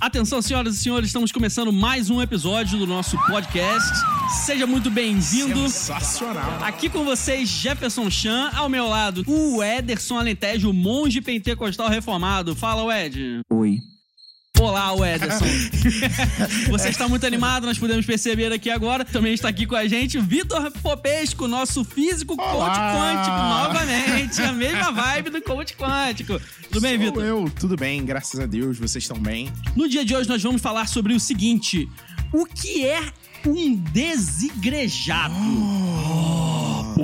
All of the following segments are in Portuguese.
Atenção, senhoras e senhores, estamos começando mais um episódio do nosso podcast. Seja muito bem-vindo. Sensacional. Aqui com vocês, Jefferson Chan, ao meu lado, o Ederson Alentejo, monge pentecostal reformado. Fala, Ed. Oi. Olá, Ederson. Você está muito animado, nós podemos perceber aqui agora. Também está aqui com a gente o Vitor Popesco, nosso físico coach Olá. quântico, novamente. A mesma vibe do coach quântico. Tudo bem, Vitor? eu, tudo bem, graças a Deus, vocês estão bem. No dia de hoje nós vamos falar sobre o seguinte: o que é um desigrejado?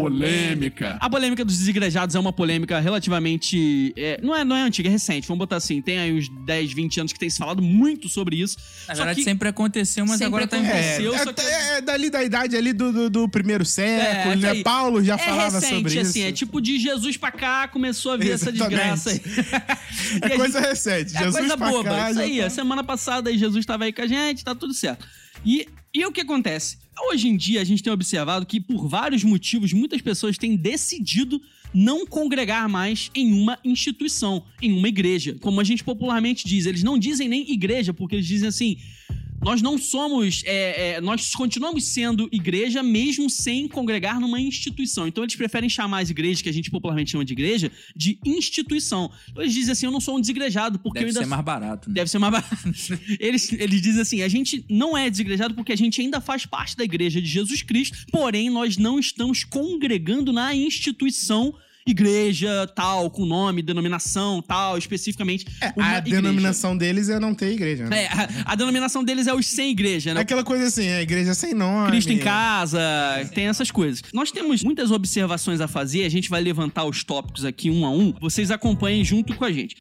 Polêmica. A polêmica dos desigrejados é uma polêmica relativamente. é, não, é, não é antiga, é recente. Vamos botar assim: tem aí uns 10, 20 anos que tem se falado muito sobre isso. Na Só verdade, que- sempre aconteceu, mas Sempre agora tá aconteceu. só que- é, é dali da idade ali do, do, do primeiro século, É, né? aí. Paulo já é falava recente, sobre assim, isso. é tipo de Jesus pra cá começou a vir essa Exatamente. desgraça aí. É coisa recente. É Jesus coisa pra boba, cá, isso aí. tá- A semana passada aí Jesus estava aí com a gente, tá tudo certo. E, e o que acontece? Hoje em dia a gente tem observado que por vários motivos muitas pessoas têm decidido não congregar mais em uma instituição, em uma igreja. Como a gente popularmente diz, eles não dizem nem igreja, porque eles dizem assim. Nós não somos. é, é, nós continuamos sendo igreja mesmo sem congregar numa instituição. Então eles preferem chamar as igrejas, que a gente popularmente chama de igreja, de instituição. Então eles dizem assim: eu não sou um desigrejado, porque Deve eu ainda ser mais barato, né? Deve ser mais barato. Eles, eles dizem assim: a gente não é desigrejado porque a gente ainda faz parte da igreja de Jesus Cristo, porém nós não estamos congregando na instituição. Igreja, tal, com nome, denominação, tal, especificamente. uma A igreja. denominação deles é não ter igreja, né? É, a, a denominação deles é os sem igreja, É né? aquela coisa assim, é igreja sem nome. Cristo em casa, tem essas coisas. Nós temos muitas observações a fazer, a gente vai levantar os tópicos aqui um a um. Vocês acompanhem junto com a gente.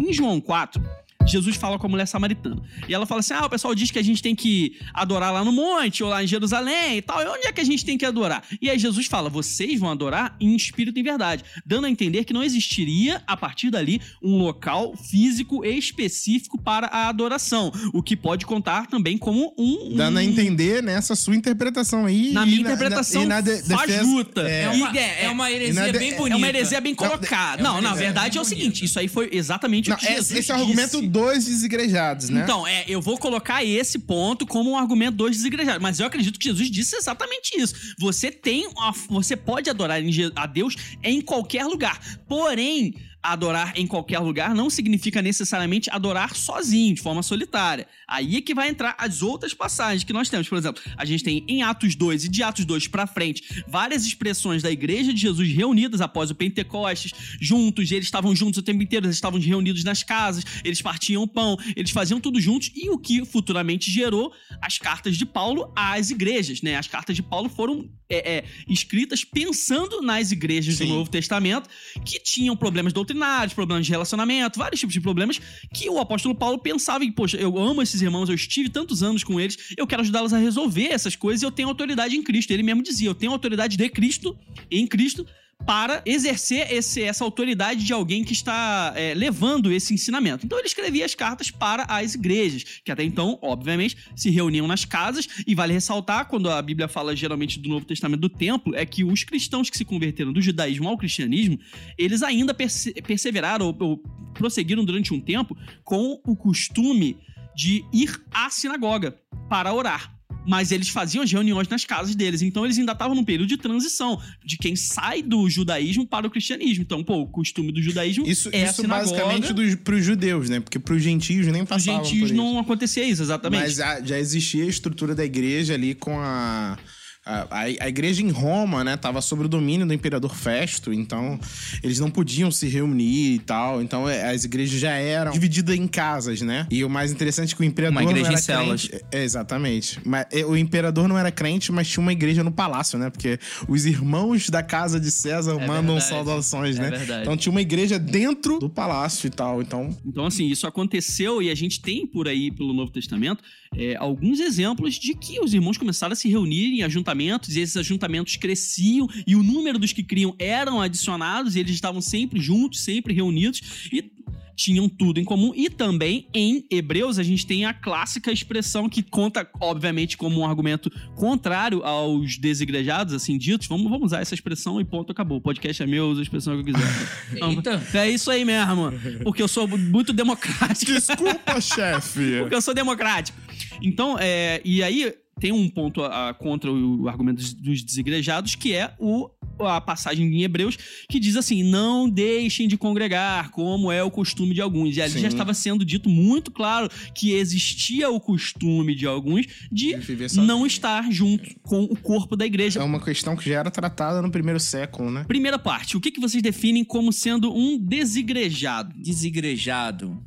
Em João 4, Jesus fala com a mulher samaritana. E ela fala assim: ah, o pessoal diz que a gente tem que adorar lá no monte, ou lá em Jerusalém e tal. E onde é que a gente tem que adorar? E aí Jesus fala: vocês vão adorar em espírito e em verdade. Dando a entender que não existiria, a partir dali, um local físico específico para a adoração. O que pode contar também como um. Dando a um- entender nessa sua interpretação aí. na e minha interpretação, na de- defesa- fajuta. É, É uma, E- é uma e na heresia de- bem é bonita. É uma heresia bem colocada. É não, na verdade é o seguinte: isso aí foi exatamente Não, o que esse, Jesus esse é o argumento dos desigrejados, né? Então, é, eu vou colocar esse ponto como um argumento dos desigrejados. Mas eu acredito que Jesus disse exatamente isso. Você tem. você pode adorar a Deus em qualquer lugar. Porém. Adorar em qualquer lugar não significa necessariamente adorar sozinho, de forma solitária. Aí é que vai entrar as outras passagens que nós temos. Por exemplo, a gente tem em Atos 2 e de Atos 2 pra frente várias expressões da igreja de Jesus reunidas após o Pentecostes, juntos, eles estavam juntos o tempo inteiro, eles estavam reunidos nas casas, eles partiam pão, eles faziam tudo juntos e o que futuramente gerou as cartas de Paulo às igrejas, né? As cartas de Paulo foram é, é, escritas pensando nas igrejas Sim. do Novo Testamento que tinham problemas doutrinários, problemas de relacionamento, vários tipos de problemas que o apóstolo Paulo pensava em, poxa, eu amo esses irmãos, eu estive tantos anos com eles, eu quero ajudá-los a resolver essas coisas e eu tenho autoridade em Cristo. Ele mesmo dizia, eu tenho autoridade de Cristo, em Cristo, para exercer esse- essa autoridade de alguém que está é, levando esse ensinamento. Então ele escrevia as cartas para as igrejas, que até então, obviamente, se reuniam nas casas, e vale ressaltar, quando a Bíblia fala geralmente do Novo Testamento do templo, é que os cristãos que se converteram do judaísmo ao cristianismo, eles ainda perse- perseveraram ou, ou prosseguiram durante um tempo com o costume de ir à sinagoga para orar. Mas eles faziam as reuniões nas casas deles. Então eles ainda estavam num período de transição de quem sai do judaísmo para o cristianismo. Então, pô, o costume do judaísmo Isso, é isso basicamente dos, pros judeus, né? Porque pros gentios nem Os passavam gentios por não acontecia isso, exatamente. Mas já, já existia a estrutura da igreja ali com a... A, a- a igreja em Roma, né, tava sob o domínio do imperador Festo, então eles não podiam se reunir e tal. Então é, as igrejas já eram divididas em casas, né? E o mais interessante é que o imperador Uma igreja não era em células. crente. É, exatamente. Mas é, o imperador não era crente, mas tinha uma igreja no palácio, né? Porque os irmãos da casa de César mandam verdade. saudações, É né? verdade. Então tinha uma igreja dentro do palácio e tal. Então Então, assim, isso aconteceu e a gente tem por aí, pelo Novo Testamento, é, alguns exemplos de que os irmãos começaram a se reunir em ajuntamentos e esses ajuntamentos cresciam e o número dos que criam eram adicionados e eles estavam sempre juntos, sempre reunidos e tinham tudo em comum. E também em Hebreus a gente tem a clássica expressão que conta, obviamente, como um argumento contrário aos desigrejados, assim ditos. Vamos, vamos usar essa expressão e ponto, acabou. O podcast é meu, usa a expressão que eu quiser. Eita. é isso aí mesmo. Porque eu sou muito democrático. Desculpa, chefe. Porque eu sou democrático. Então, é, e aí tem um ponto a- a- contra o argumento dos- dos desigrejados, que é o, a passagem em Hebreus, que diz assim: não deixem de congregar, como é o costume de alguns. E ali Sim. já estava sendo dito muito claro que existia o costume de alguns de não estar junto com o corpo da igreja. É uma questão que já era tratada no primeiro século, né? Primeira parte, o que, que vocês definem como sendo um desigrejado? Desigrejado.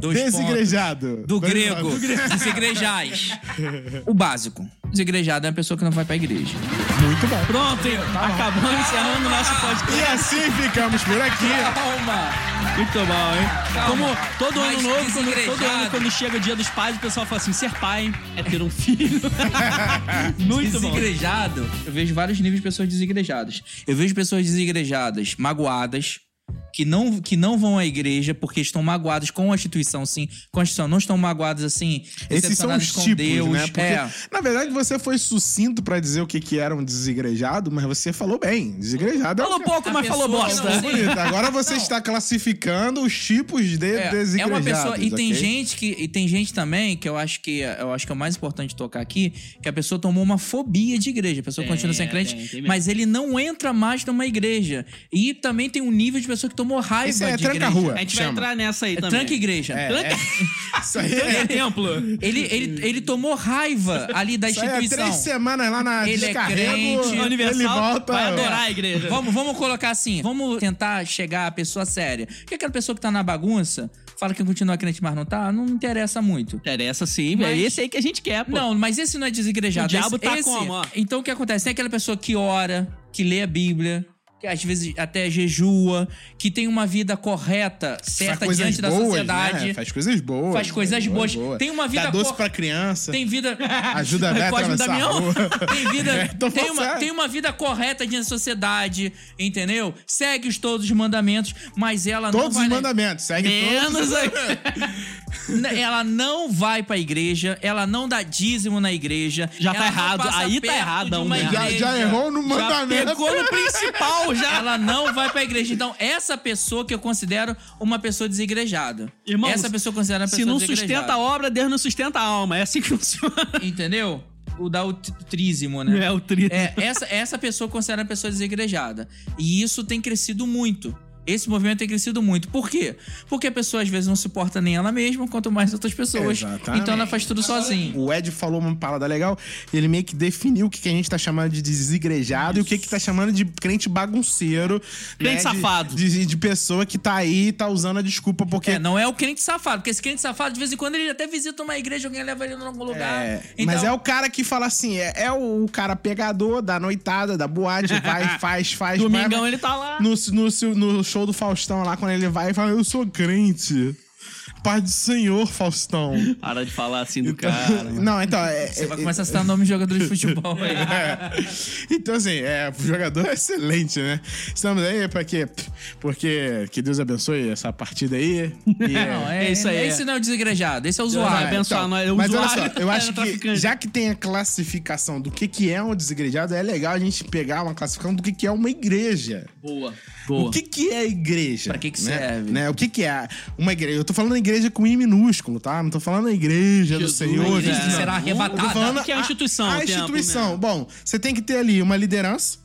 Dois Desigrejado. pontos. Do grego. Desigrejais. O básico. Desigrejado é uma pessoa que não vai pra igreja. Muito bom. Pronto, hein? acabamos encerrando o nosso podcast. E assim ficamos por aqui. Calma! Muito bom, hein? Calma. Como todo ano Mas novo, quando, todo ano quando chega o dia dos pais, o pessoal fala assim: ser pai é ter um filho. Muito bom. Desigrejado, eu vejo vários níveis de pessoas desigrejadas. Eu vejo pessoas desigrejadas, magoadas, que não, que não vão à igreja porque estão magoadas com a instituição, sim. Com a instituição, não estão magoadas assim, Esses são os com tipos, Deus. né? Porque, É. na verdade, você foi sucinto pra dizer o que, que era um desigrejado, mas você falou bem. Desigrejado é Falou que- pouco, A mas falou bosta. não-. Agora você está classificando os tipos de É, é uma pessoa e tem ok? gente que e tem gente também que eu acho que eu acho que é o mais importante tocar aqui que a pessoa tomou uma fobia de igreja a pessoa Tem, continua sem é, crente tem, tem mas ele não entra mais numa igreja e também tem um nível de pessoa que tomou raiva Esse é de igreja tranca-rua. A gente vai Chama. entrar nessa aí é também. tranca igreja É, Tranca- é. Isso aí Tranca é, templo. ele, ele, ele tomou raiva ali da isso aí é instituição três semanas lá na Ele é descarrego, crente, ele Universal volta... vai adorar a igreja. Vamos, vamos colocar assim. Vamos tentar chegar à pessoa séria. Porque aquela pessoa que tá na bagunça, fala que continua crente, mas não tá, não interessa muito. Interessa sim, Mas- é esse aí que a gente quer, pô. Não, mas esse não é desigrejado. O diabo esse, tá esse- como, ó? Então o que acontece? Tem aquela pessoa que ora, que lê a Bíblia, que às vezes até jejua, que tem uma vida correta, certa diante da boas, sociedade. né? Faz coisas boas. Faz coisas boas. Tem uma vida Dá doce cor- pra criança. Tem vida. Ajuda a Cosme Damião. Tem vida. Tô tem, uma, sério. tem uma vida correta diante da sociedade, entendeu? Segue os todos os mandamentos, mas ela não Todos vai. os mandamentos. Segue Menos todos. aí. Ela não vai pra igreja, ela não dá dízimo na igreja. Já tá errado, aí tá errado, né? Já, igreja. já errou no Já mandamento. pegou no principal, já. Ela não vai pra igreja. Então, essa pessoa que eu considero uma pessoa desigrejada. Irmãos, essa pessoa eu considero uma pessoa Se não sustenta a obra, Deus não sustenta a alma. É assim que funciona. Entendeu? O da o t- trízimo, né? É o tri. É, essa, essa pessoa considera a pessoa desigrejada. E isso tem crescido muito. Esse movimento tem crescido muito. Por quê? Porque a pessoa às vezes não se porta nem ela mesma, quanto mais outras pessoas. Exatamente. Então ela faz tudo sozinha. O Ed falou uma parada legal. Ele meio que definiu o que, que a gente tá chamando de desigrejado e o que, que tá chamando de crente bagunceiro. Crente né? De- safado. De, de pessoa que tá aí e tá usando a desculpa porque. É, não é o crente safado, porque esse crente safado, de vez em quando, ele até visita uma igreja, alguém leva ele em algum lugar. É, Então, Mas é o cara que fala assim: é, é o cara pegador da noitada, da boate, vai, faz, faz. Domingão vai, ele tá lá. no, no, no show do Faustão lá, quando ele vai e fala: Eu sou crente. Paz do Senhor, Faustão. Para de falar assim do Então- cara. mano. não, então. É, Você vai é- começar a citar nome de jogadores de futebol aí. É. Então, assim, é, o jogador é excelente, né? Estamos aí pra quê? Porque que Deus abençoe essa partida aí. E, é, Não, é, É isso aí, é. Esse não é o desigrejado, esse é o vai usuário. nós, é mas olha usuário, só, eu é acho que já que tem a classificação do que, que é um desigrejado, é legal a gente pegar uma classificação do que, que é uma igreja. Boa. Boa. O que, que é igreja? Pra que que né? serve? Né? O que, que é uma igreja? Eu tô falando igreja com I minúsculo, tá? Não tô falando a igreja Jesus, do Senhor. igreja não. será Eu arrebatada. tô falando Que é a instituição, A, a templo, instituição. né? Bom, você tem que ter ali uma liderança,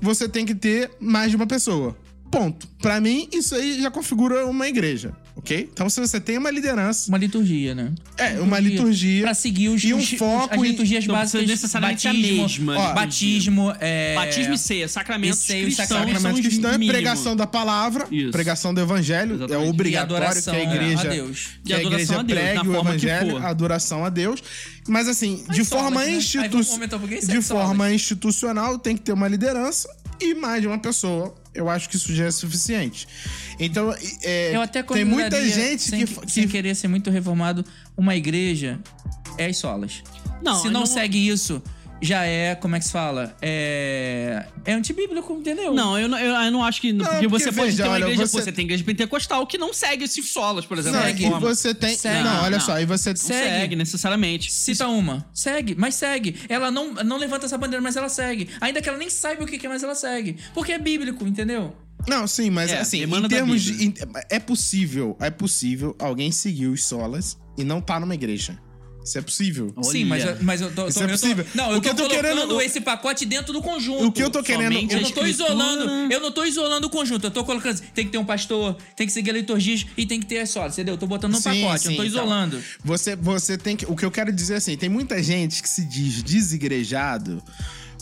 você tem que ter mais de uma pessoa. Ponto. Pra mim, isso aí já configura uma igreja, ok? Então, se você tem uma liderança, Uma liturgia, né? é, uma liturgia. Pra seguir os, e um os- foco as em- liturgias não básicas. necessariamente a batismo, mesma ó, liturgia. batismo, é... Batismo e ceia, sacramentos E ceia, cristãos os cristão é pregação da palavra, Isso. pregação do evangelho, Exatamente. é e obrigatório adoração que a igreja, a Deus. que E a igreja a Deus, pregue o evangelho, a adoração a Deus. Mas assim, de solas, forma né? Institu- de forma institucional tem que ter uma liderança e mais de uma pessoa. Eu acho que isso já é suficiente. Então, é, Eu até tem muita gente sem, que, sem que querer ser muito reformado, uma igreja é as solas. Não, Se não, não- segue isso, já é, como é que se fala? É. É antibíblico, entendeu? Não, eu não, eu, eu não acho que. porque, porque você pode veja, ter uma olha, igreja. você- Pô, você tem igreja pentecostal que não segue esses solas, por exemplo. Não, da é você tem. Segue. Não, olha Não. só, aí você. Não segue, necessariamente. Cita uma. Segue, mas segue. Ela não, não levanta essa bandeira, mas ela segue. Ainda que ela nem saiba o que é, mas ela segue. Porque é bíblico, entendeu? Não, sim, mas É, assim, em termos de. É possível, é possível alguém seguir os solas e não tá numa igreja. Isso é possível. Olha. Sim, mas, eu- mas eu tô. Isso tô- é eu tô- possível. não, O eu que tô, eu tô colocando querendo- esse pacote dentro do conjunto. O que eu tô querendo. Somente Eu não tô isolando, eu não tô isolando o conjunto. Eu tô colocando assim, tem que ter um pastor, tem que seguir a liturgia e tem que ter solas, entendeu? Eu tô botando no Sim, pacote, eu sim, não tô então. isolando. Você, você tem que. O que eu quero dizer é assim: tem muita gente que se diz desigrejado,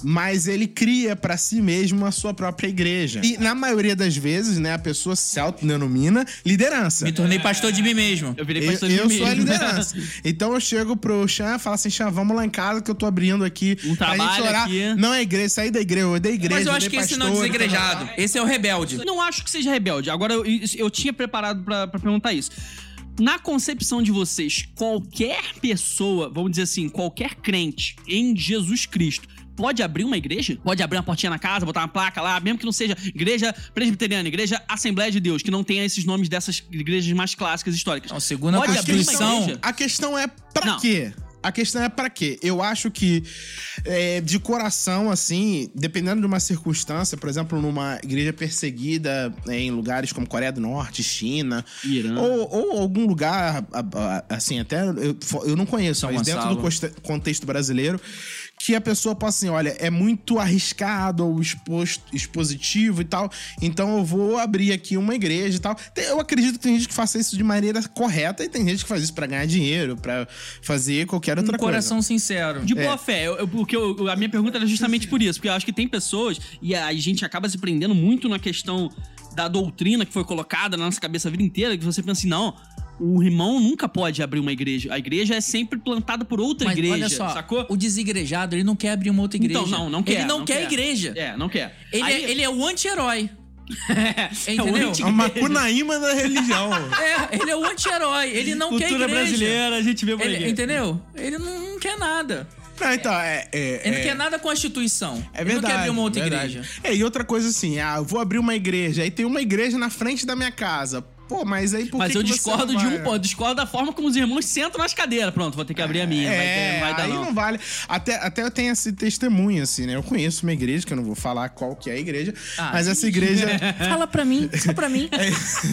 mas ele cria pra si mesmo a sua própria igreja. E na maioria das vezes, né, a pessoa se autodenomina liderança. Me tornei pastor de mim mesmo. Eu virei Eu, pastor de eu mim sou a mesmo. liderança. Então eu chego pro Chan e falo assim: Chan, vamos lá em casa que eu tô abrindo aqui. Um pra gente trabalho orar. aqui. Não é igreja, sair da igreja, eu da igreja. Mas eu eu acho que dei esse não é pastor, desigrejado. Esse é o rebelde. Não acho que seja rebelde. Agora, eu, eu tinha preparado pra perguntar isso. Na concepção de vocês, qualquer pessoa, vamos dizer assim, qualquer crente em Jesus Cristo, pode abrir uma igreja? Pode abrir uma portinha na casa, botar uma placa lá, mesmo que não seja igreja presbiteriana, igreja Assembleia de Deus, que não tenha esses nomes dessas igrejas mais clássicas históricas. Não, segundo a Pode abrir uma Constituição? A questão é pra Não. quê? A questão é pra quê? Eu acho que é, de coração, assim, dependendo de uma circunstância, por exemplo, numa igreja perseguida é, em lugares como Coreia do Norte, China, Irã. ou, ou algum lugar, assim, até eu, eu não conheço, São mas dentro Gonçalo. do coste- contexto brasileiro, que a pessoa possa assim, olha, é muito arriscado ou exposto, expositivo e tal, então eu vou abrir aqui uma igreja e tal. Eu acredito que tem gente que faça isso de maneira correta e tem gente que faz isso pra ganhar dinheiro, pra fazer qualquer outra um coração sincero. De É. boa fé. Eu, eu- porque eu- a minha pergunta era justamente por isso. Porque eu acho que tem pessoas, e a gente acaba se prendendo muito na questão da doutrina que foi colocada na nossa cabeça a vida inteira, que você pensa assim, não. O irmão nunca pode abrir uma igreja. A igreja é sempre plantada por outra Mas igreja, olha só, sacou? o desigrejado, ele não quer abrir uma outra igreja. Então, não, não quer. Ele não, quer, igreja. É, não quer. Ele, Aí- é, ele é o anti-herói. é, entendeu? É uma cunaíma da religião. É, ele é o anti-herói. Ele não quer Cultura igreja. brasileira, a gente vê por Ele- aí. entendeu? Ele não, não quer nada. não, então, é... é- Ele não é- quer nada com a instituição. É ele verdade. não quer abrir uma outra verdade. igreja. É, e outra coisa assim, ah, eu vou abrir uma igreja, aí tem uma igreja na frente da minha casa. Pô, mas aí por Mas que eu que discordo de vai? um, pô, eu discordo da forma como os irmãos sentam nas cadeiras. Pronto, vou ter que abrir a minha. vai, É, ter- vai dar aí não. não. vale. Até, até eu tenho esse testemunho, assim, né? Eu conheço uma igreja, que eu não vou falar qual que é a igreja, Ah, mas essa igreja... Fala pra mim, só pra mim.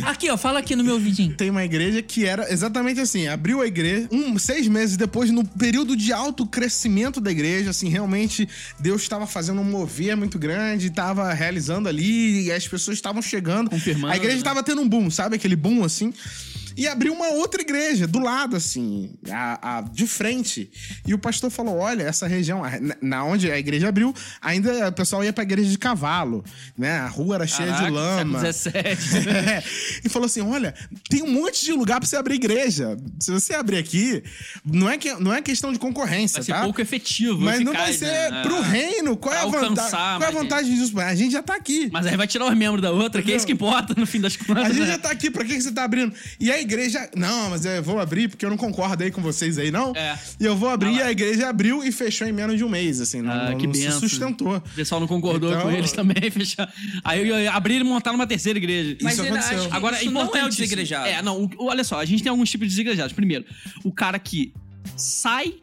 Aqui, ó, fala aqui no meu ouvidinho. Tem uma igreja que era exatamente assim, abriu a igreja, um, seis meses depois, no período de alto crescimento da igreja, assim, realmente Deus estava fazendo um mover muito grande, estava realizando ali, e as pessoas estavam chegando. Confirmando, A igreja né? estava tendo um boom, sabe aquele boom assim? E abriu uma outra igreja do lado, assim, a, a- de frente. E o pastor falou: olha, essa região, na, na onde a igreja abriu, ainda o pessoal ia pra igreja de cavalo, né? A rua era cheia de Caraca, lama. século XVII. É. E falou assim: olha, tem um monte de lugar pra você abrir igreja. Se você abrir aqui, não é, que, não é questão de concorrência, Vai ser tá? pouco efetivo. Mas não vai ser né? pro É. reino. Qual é a Pra vantagem? alcançar Qual é a mais vantagem disso? A gente já tá aqui. Mas aí vai tirar os membros da outra, que é isso que importa no fim das contas. A gente né? já tá aqui, pra que que você tá abrindo? E a igreja. Não, mas eu vou abrir porque eu não concordo aí com vocês aí, não. É. E eu vou abrir e a igreja abriu e fechou em menos de um mês, assim. Não, Ah, não, que não se sustentou. O pessoal não concordou Então- com eles também, fechar. Aí eu abriram e montaram uma terceira igreja. Mas Isso aconteceu. Agora, isso não é o desigrejado. É, não, o- olha só, a gente tem alguns tipos de desigrejados. Primeiro, o cara que sai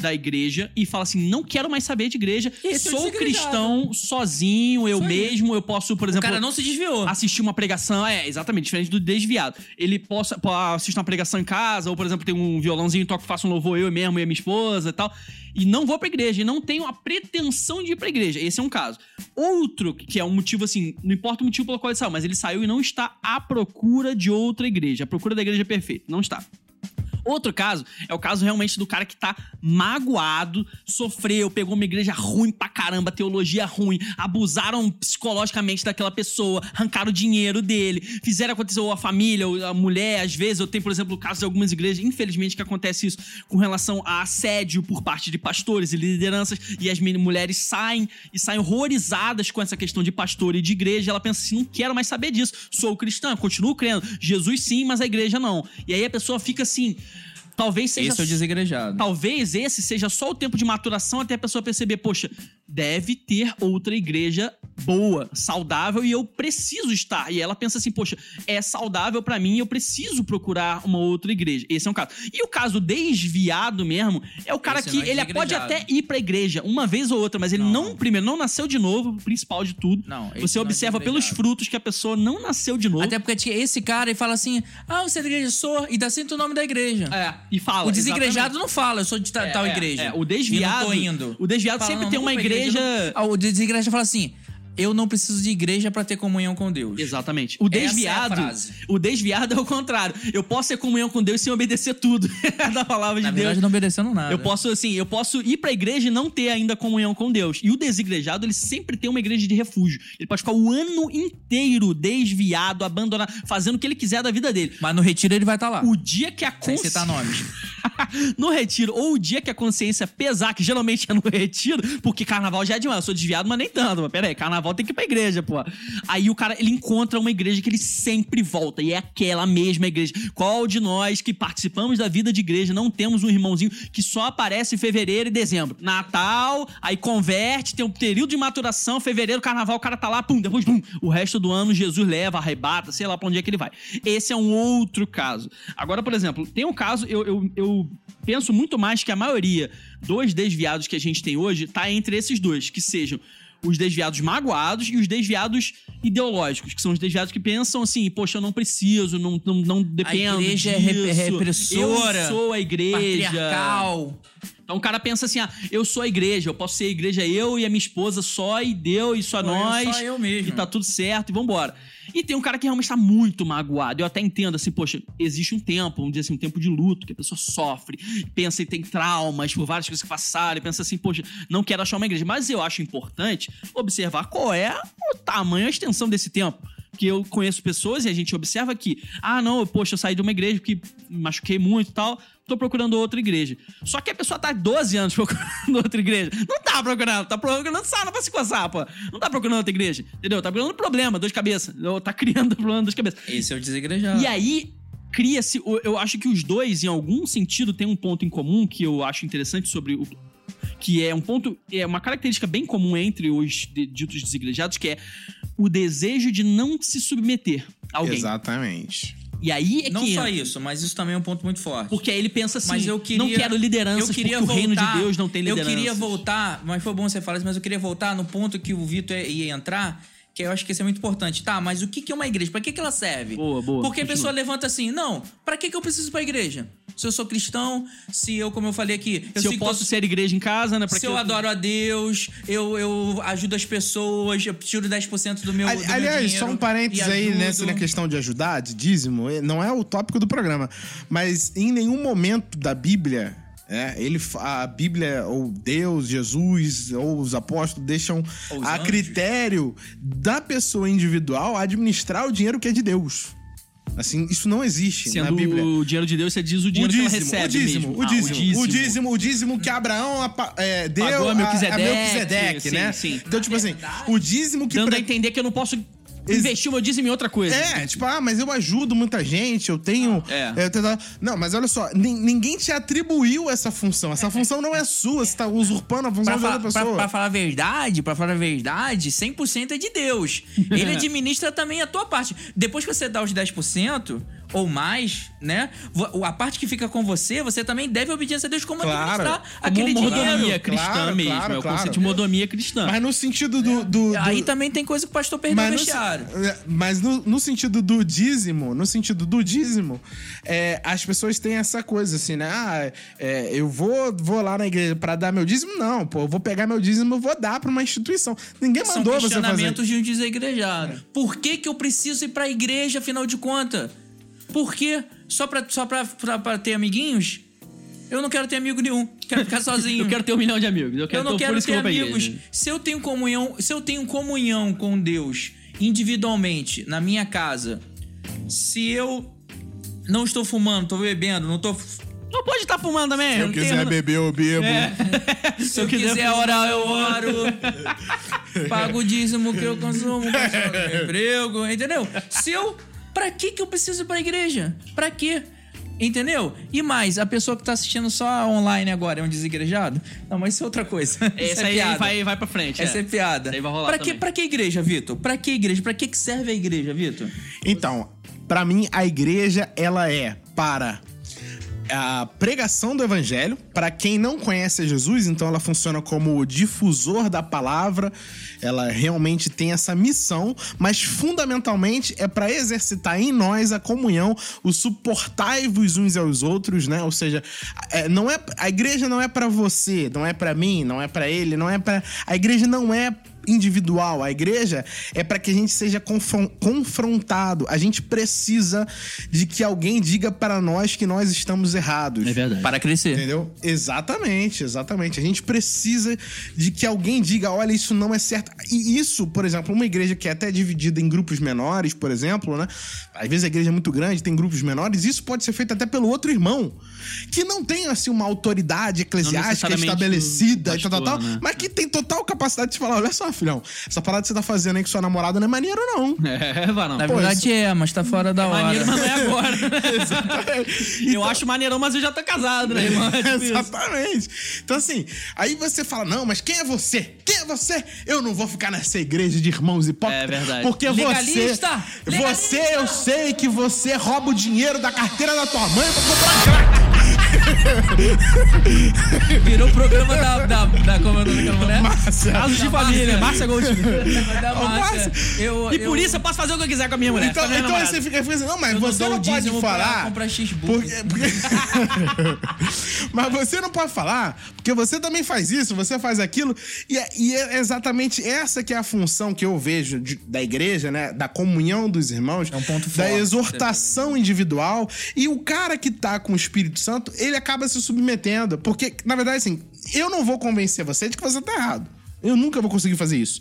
da igreja e fala assim: não quero mais saber de igreja, é o sou desigrejado. cristão sozinho, eu Isso mesmo, eu posso, por O exemplo. cara não se desviou. assistir uma pregação, é, exatamente, diferente do desviado. Ele possa, po- assistir uma pregação em casa, ou, por exemplo, tem um violãozinho, toco, faço um louvor eu mesmo e a minha esposa e tal. E não vou pra igreja, e não tenho a pretensão de ir pra igreja. Esse é um caso. Outro, que é um motivo assim, não importa o motivo pelo qual ele saiu, mas ele saiu e não está à procura de outra igreja. A procura da igreja perfeita. Não está. Outro caso é o caso realmente do cara que tá magoado, sofreu, pegou uma igreja ruim pra caramba, teologia ruim, abusaram psicologicamente daquela pessoa, arrancaram o dinheiro dele, fizeram acontecer, ou a família, ou a mulher, às vezes, eu tenho, por exemplo, o caso de algumas igrejas, infelizmente, que acontece isso com relação a assédio por parte de pastores e lideranças, e as mulheres saem e saem horrorizadas com essa questão de pastor e de igreja, ela pensa assim, não quero mais saber disso, sou cristã, continuo crendo, Jesus sim, mas a igreja não. E aí a pessoa fica assim Talvez seja Esse é o desigrejado. Talvez esse seja só o tempo de maturação até a pessoa perceber, poxa, deve ter outra igreja boa, saudável e eu preciso estar. E ela pensa assim, poxa, é saudável pra mim, eu preciso procurar uma outra igreja. Esse é um caso. E o caso desviado mesmo é o cara Esse que não é ele pode até ir pra igreja uma vez ou outra, mas ele não, Não. primeiro não nasceu de novo, o principal de tudo. Não, Você é observa pelos desigrejado. frutos que a pessoa não nasceu de novo. Até porque tinha esse cara e fala assim: Ah, você é da igreja? Sou, e dá sempre o nome da igreja. É, e fala. o desigrejado exatamente. não fala, eu sou de ta- É, tal é, igreja. é, o desviado- E não tô indo. o desviado Fala, sempre não, tem não uma igreja- não- Ah, O desviado fala assim: Eu não preciso de igreja pra ter comunhão com Deus. Exatamente. O é a desviado. frase. o desviado é o contrário. Eu posso ter comunhão com Deus sem obedecer tudo da palavra de Na Deus. verdade, não obedecendo nada. Eu posso, assim, eu posso ir pra igreja e não ter ainda comunhão com Deus. E o desigrejado, ele sempre tem uma igreja de refúgio. Ele pode ficar o ano inteiro desviado, abandonado, fazendo o que ele quiser da vida dele. Mas no retiro ele vai estar lá. O dia que a consciência. citar nomes. no retiro, ou o dia que a consciência pesar, que geralmente é no retiro, porque carnaval já é demais. Eu sou desviado, mas nem tanto. Mas peraí, carnaval tem que ir pra igreja, pô. Aí o cara, ele encontra uma igreja que ele sempre volta, e é aquela mesma igreja. Qual de nós que participamos da vida de igreja não temos um irmãozinho que só aparece em fevereiro e dezembro? Natal, aí converte, tem um período de maturação, fevereiro, carnaval, o cara tá lá, pum, depois, pum. O resto do ano, Jesus leva, arrebata, sei lá pra onde é que ele vai. Esse é um outro caso. Agora, por exemplo, tem um caso, eu, eu, eu penso muito mais que a maioria dos desviados que a gente tem hoje tá entre esses dois, que sejam os desviados magoados e os desviados ideológicos, que são os desviados que pensam assim, poxa, eu não preciso, não, não, não dependo igreja é disso, rep- repressora, eu sou a igreja. Patriarcal. Então o cara pensa assim, ah, eu sou a igreja, eu posso ser a igreja eu e a minha esposa só, e Deus, e só eu, nós. só eu mesmo. E tá tudo certo, e vambora. E tem um cara que realmente tá muito magoado. Eu até entendo, assim, poxa, existe um tempo, vamos dizer assim, um tempo de luto, que a pessoa sofre, pensa e tem traumas por várias coisas que passaram, e pensa assim, poxa, não quero achar uma igreja. Mas eu acho importante observar qual é o tamanho, a extensão desse tempo. Que eu conheço pessoas e a gente observa que, ah, não, poxa, eu saí de uma igreja que me machuquei muito e tal, tô procurando outra igreja. Só que a pessoa tá 12 anos procurando outra igreja. Não tá procurando, tá procurando sauna pra se coçar, pô. Não tá procurando outra igreja, entendeu? Tá procurando problema, dor de cabeça. Tá criando problema, dor de cabeça. Esse é o desigrejado. E aí, cria-se. Eu acho que os dois, em algum sentido, têm um ponto em comum que eu acho interessante sobre o. Que é um ponto. É uma característica bem comum entre os de- ditos desigrejados, que é o desejo de não se submeter a alguém. Exatamente. E aí é Não que. só entra. isso, mas isso também é um ponto muito forte. Porque aí ele pensa assim: Mas eu queria, não quero queria porque voltar, o reino de Deus não tem liderança. Eu queria voltar, mas foi bom você falar isso, mas eu queria voltar no ponto que o Vitor ia entrar, que eu acho que isso é muito importante. Tá, mas o que é uma igreja? Pra que que ela serve? Boa, boa, Porque a continua. pessoa levanta assim, não, pra que que eu preciso ir pra igreja? Se eu sou cristão, se eu, como eu falei aqui, eu se eu sei que posso tô- ser igreja em casa, né? Pra se que eu adoro a Deus, eu, eu ajudo as pessoas, eu tiro 10% do meu, Ali- do meu Aliás, dinheiro só um parênteses aí nessa na questão de ajudar, de dízimo, eh, não é o tópico do programa, mas em nenhum momento da Bíblia, é, ele, a Bíblia, ou Deus, Jesus, ou os apóstolos deixam os a anjos. critério da pessoa individual administrar o dinheiro que é de Deus. Assim, isso não existe na Sendo Bíblia. o dinheiro de Deus, você diz o O dinheiro que ela dízimo, recebe o dízimo, mesmo. o Ah, dízimo, o dízimo, o dízimo que Abraão é, deu Pagou a a Melquisedeque, Melquisedeque, sim, né? sim. Então, tipo assim, o dízimo que... Dando pre- a entender que eu não posso investir o meu dízimo em outra coisa. É, tipo, ah, mas eu ajudo muita gente, eu tenho. É. eu tenho- Não, mas olha só, nin- ninguém te atribuiu essa função. Essa função não é sua, você tá usurpando a função Pra, de outra pra- pessoa. pra falar a verdade, pra falar a verdade, 100% é de Deus. Ele administra também a tua parte. Depois que você dá os 10% ou mais, né? A parte que fica com você, você também deve obediência a Deus como Claro. administrar Como aquele mordomia dinheiro. cristã Claro, mesmo. claro, é o claro. conceito de mordomia cristã. Mas no sentido do. do- do- Aí também tem coisa que o pastor perdeu no mas no, vestiário. é, mas no, no sentido do dízimo, no sentido do dízimo, é, as pessoas têm essa coisa assim, né? Ah, é, eu vou, vou lá na igreja pra dar meu dízimo? Não, pô, eu vou pegar meu dízimo e vou dar pra uma instituição. Ninguém São mandou você fazer. questionamentos de um desigrejados. Por que, que eu preciso ir pra igreja, afinal de contas? Por quê? Só pra, só pra, pra, pra ter amiguinhos? Eu não quero ter amigo nenhum. Quero ficar sozinho. Eu quero ter um milhão de amigos. Eu, quero Eu não ter, quero ter amigos. Se eu tenho comunhão, se eu tenho comunhão com Deus individualmente na minha casa, se eu não estou fumando, estou bebendo, não estou Não pode estar fumando também. Se eu quiser tem- beber, eu bebo. É. Se eu quiser orar, eu oro. Pago o dízimo que eu consumo, emprego, entendeu? Se eu. Pra que que eu preciso ir pra igreja? Pra quê? Entendeu? E mais, a pessoa que tá assistindo só online agora é um desigrejado? Não, mas isso é outra coisa. Isso é aí piada. vai, vai pra frente. Essa é, é. piada. Isso aí vai rolar pra, que, pra que igreja, Vitor? Pra que igreja? Pra que, que serve a igreja, Vitor? Então, pra mim, a igreja, ela é para a pregação do evangelho. Para quem não conhece Jesus, então ela funciona como o difusor da palavra. Ela realmente tem essa missão, mas fundamentalmente é para exercitar em nós a comunhão, o suportai-vos uns aos outros, né? Ou seja, é, não é a igreja não é para você, não é para mim, não é para ele, não é para a igreja não é individual. A igreja é para que a gente seja confron- confrontado. A gente precisa de que alguém diga para nós que nós estamos errados. É verdade. Para crescer. Entendeu? Exatamente, exatamente. A gente precisa de que alguém diga: olha, isso não é certo. E isso, por exemplo, uma igreja que é até dividida em grupos menores, por exemplo, né? Às vezes a igreja é muito grande, tem grupos menores, isso pode ser feito até pelo outro irmão. Que não tem, assim, uma autoridade eclesiástica estabelecida e tal, tal, tal, pastor, né? mas que tem total capacidade de falar: olha só, filhão, essa parada que você tá fazendo aí com sua namorada não é maneiro, não. É, Varão. Na Pô, verdade é, mas tá fora da hora. Maneiro, mas não é agora. Exatamente. Eu acho maneirão, mas eu já tô casado, né, irmão? É tipo isso. Exatamente. Então, assim, aí você fala: não, mas quem é você? Quem é você? Eu não vou ficar nessa igreja de irmãos hipócritas. É verdade. Porque Legalista! você. Legalista! Você, eu sei que você rouba o dinheiro da carteira da tua mãe pra comprar crack. Virou o programa da, da, da como é o nome daquela mulher? Márcia. Casos de Da família, Márcia. Márcia Goldschmidt. Da Márcia. Eu, E eu- por isso eu posso fazer o que eu quiser com a minha mulher. Então, minha então namorada. você fica pensando, não, mas Eu não você não o pode falar. comprar porque- porque- mas você não pode falar, porque você também faz isso, você faz aquilo. E é, e é exatamente essa que é a função que eu vejo de- da igreja, né? Da comunhão dos irmãos. É um ponto Da forte. exortação individual. E o cara que tá com o Espírito Santo, ele acaba se submetendo. Porque, na verdade, assim, eu não vou convencer você de que você tá errado. Eu nunca vou conseguir fazer isso.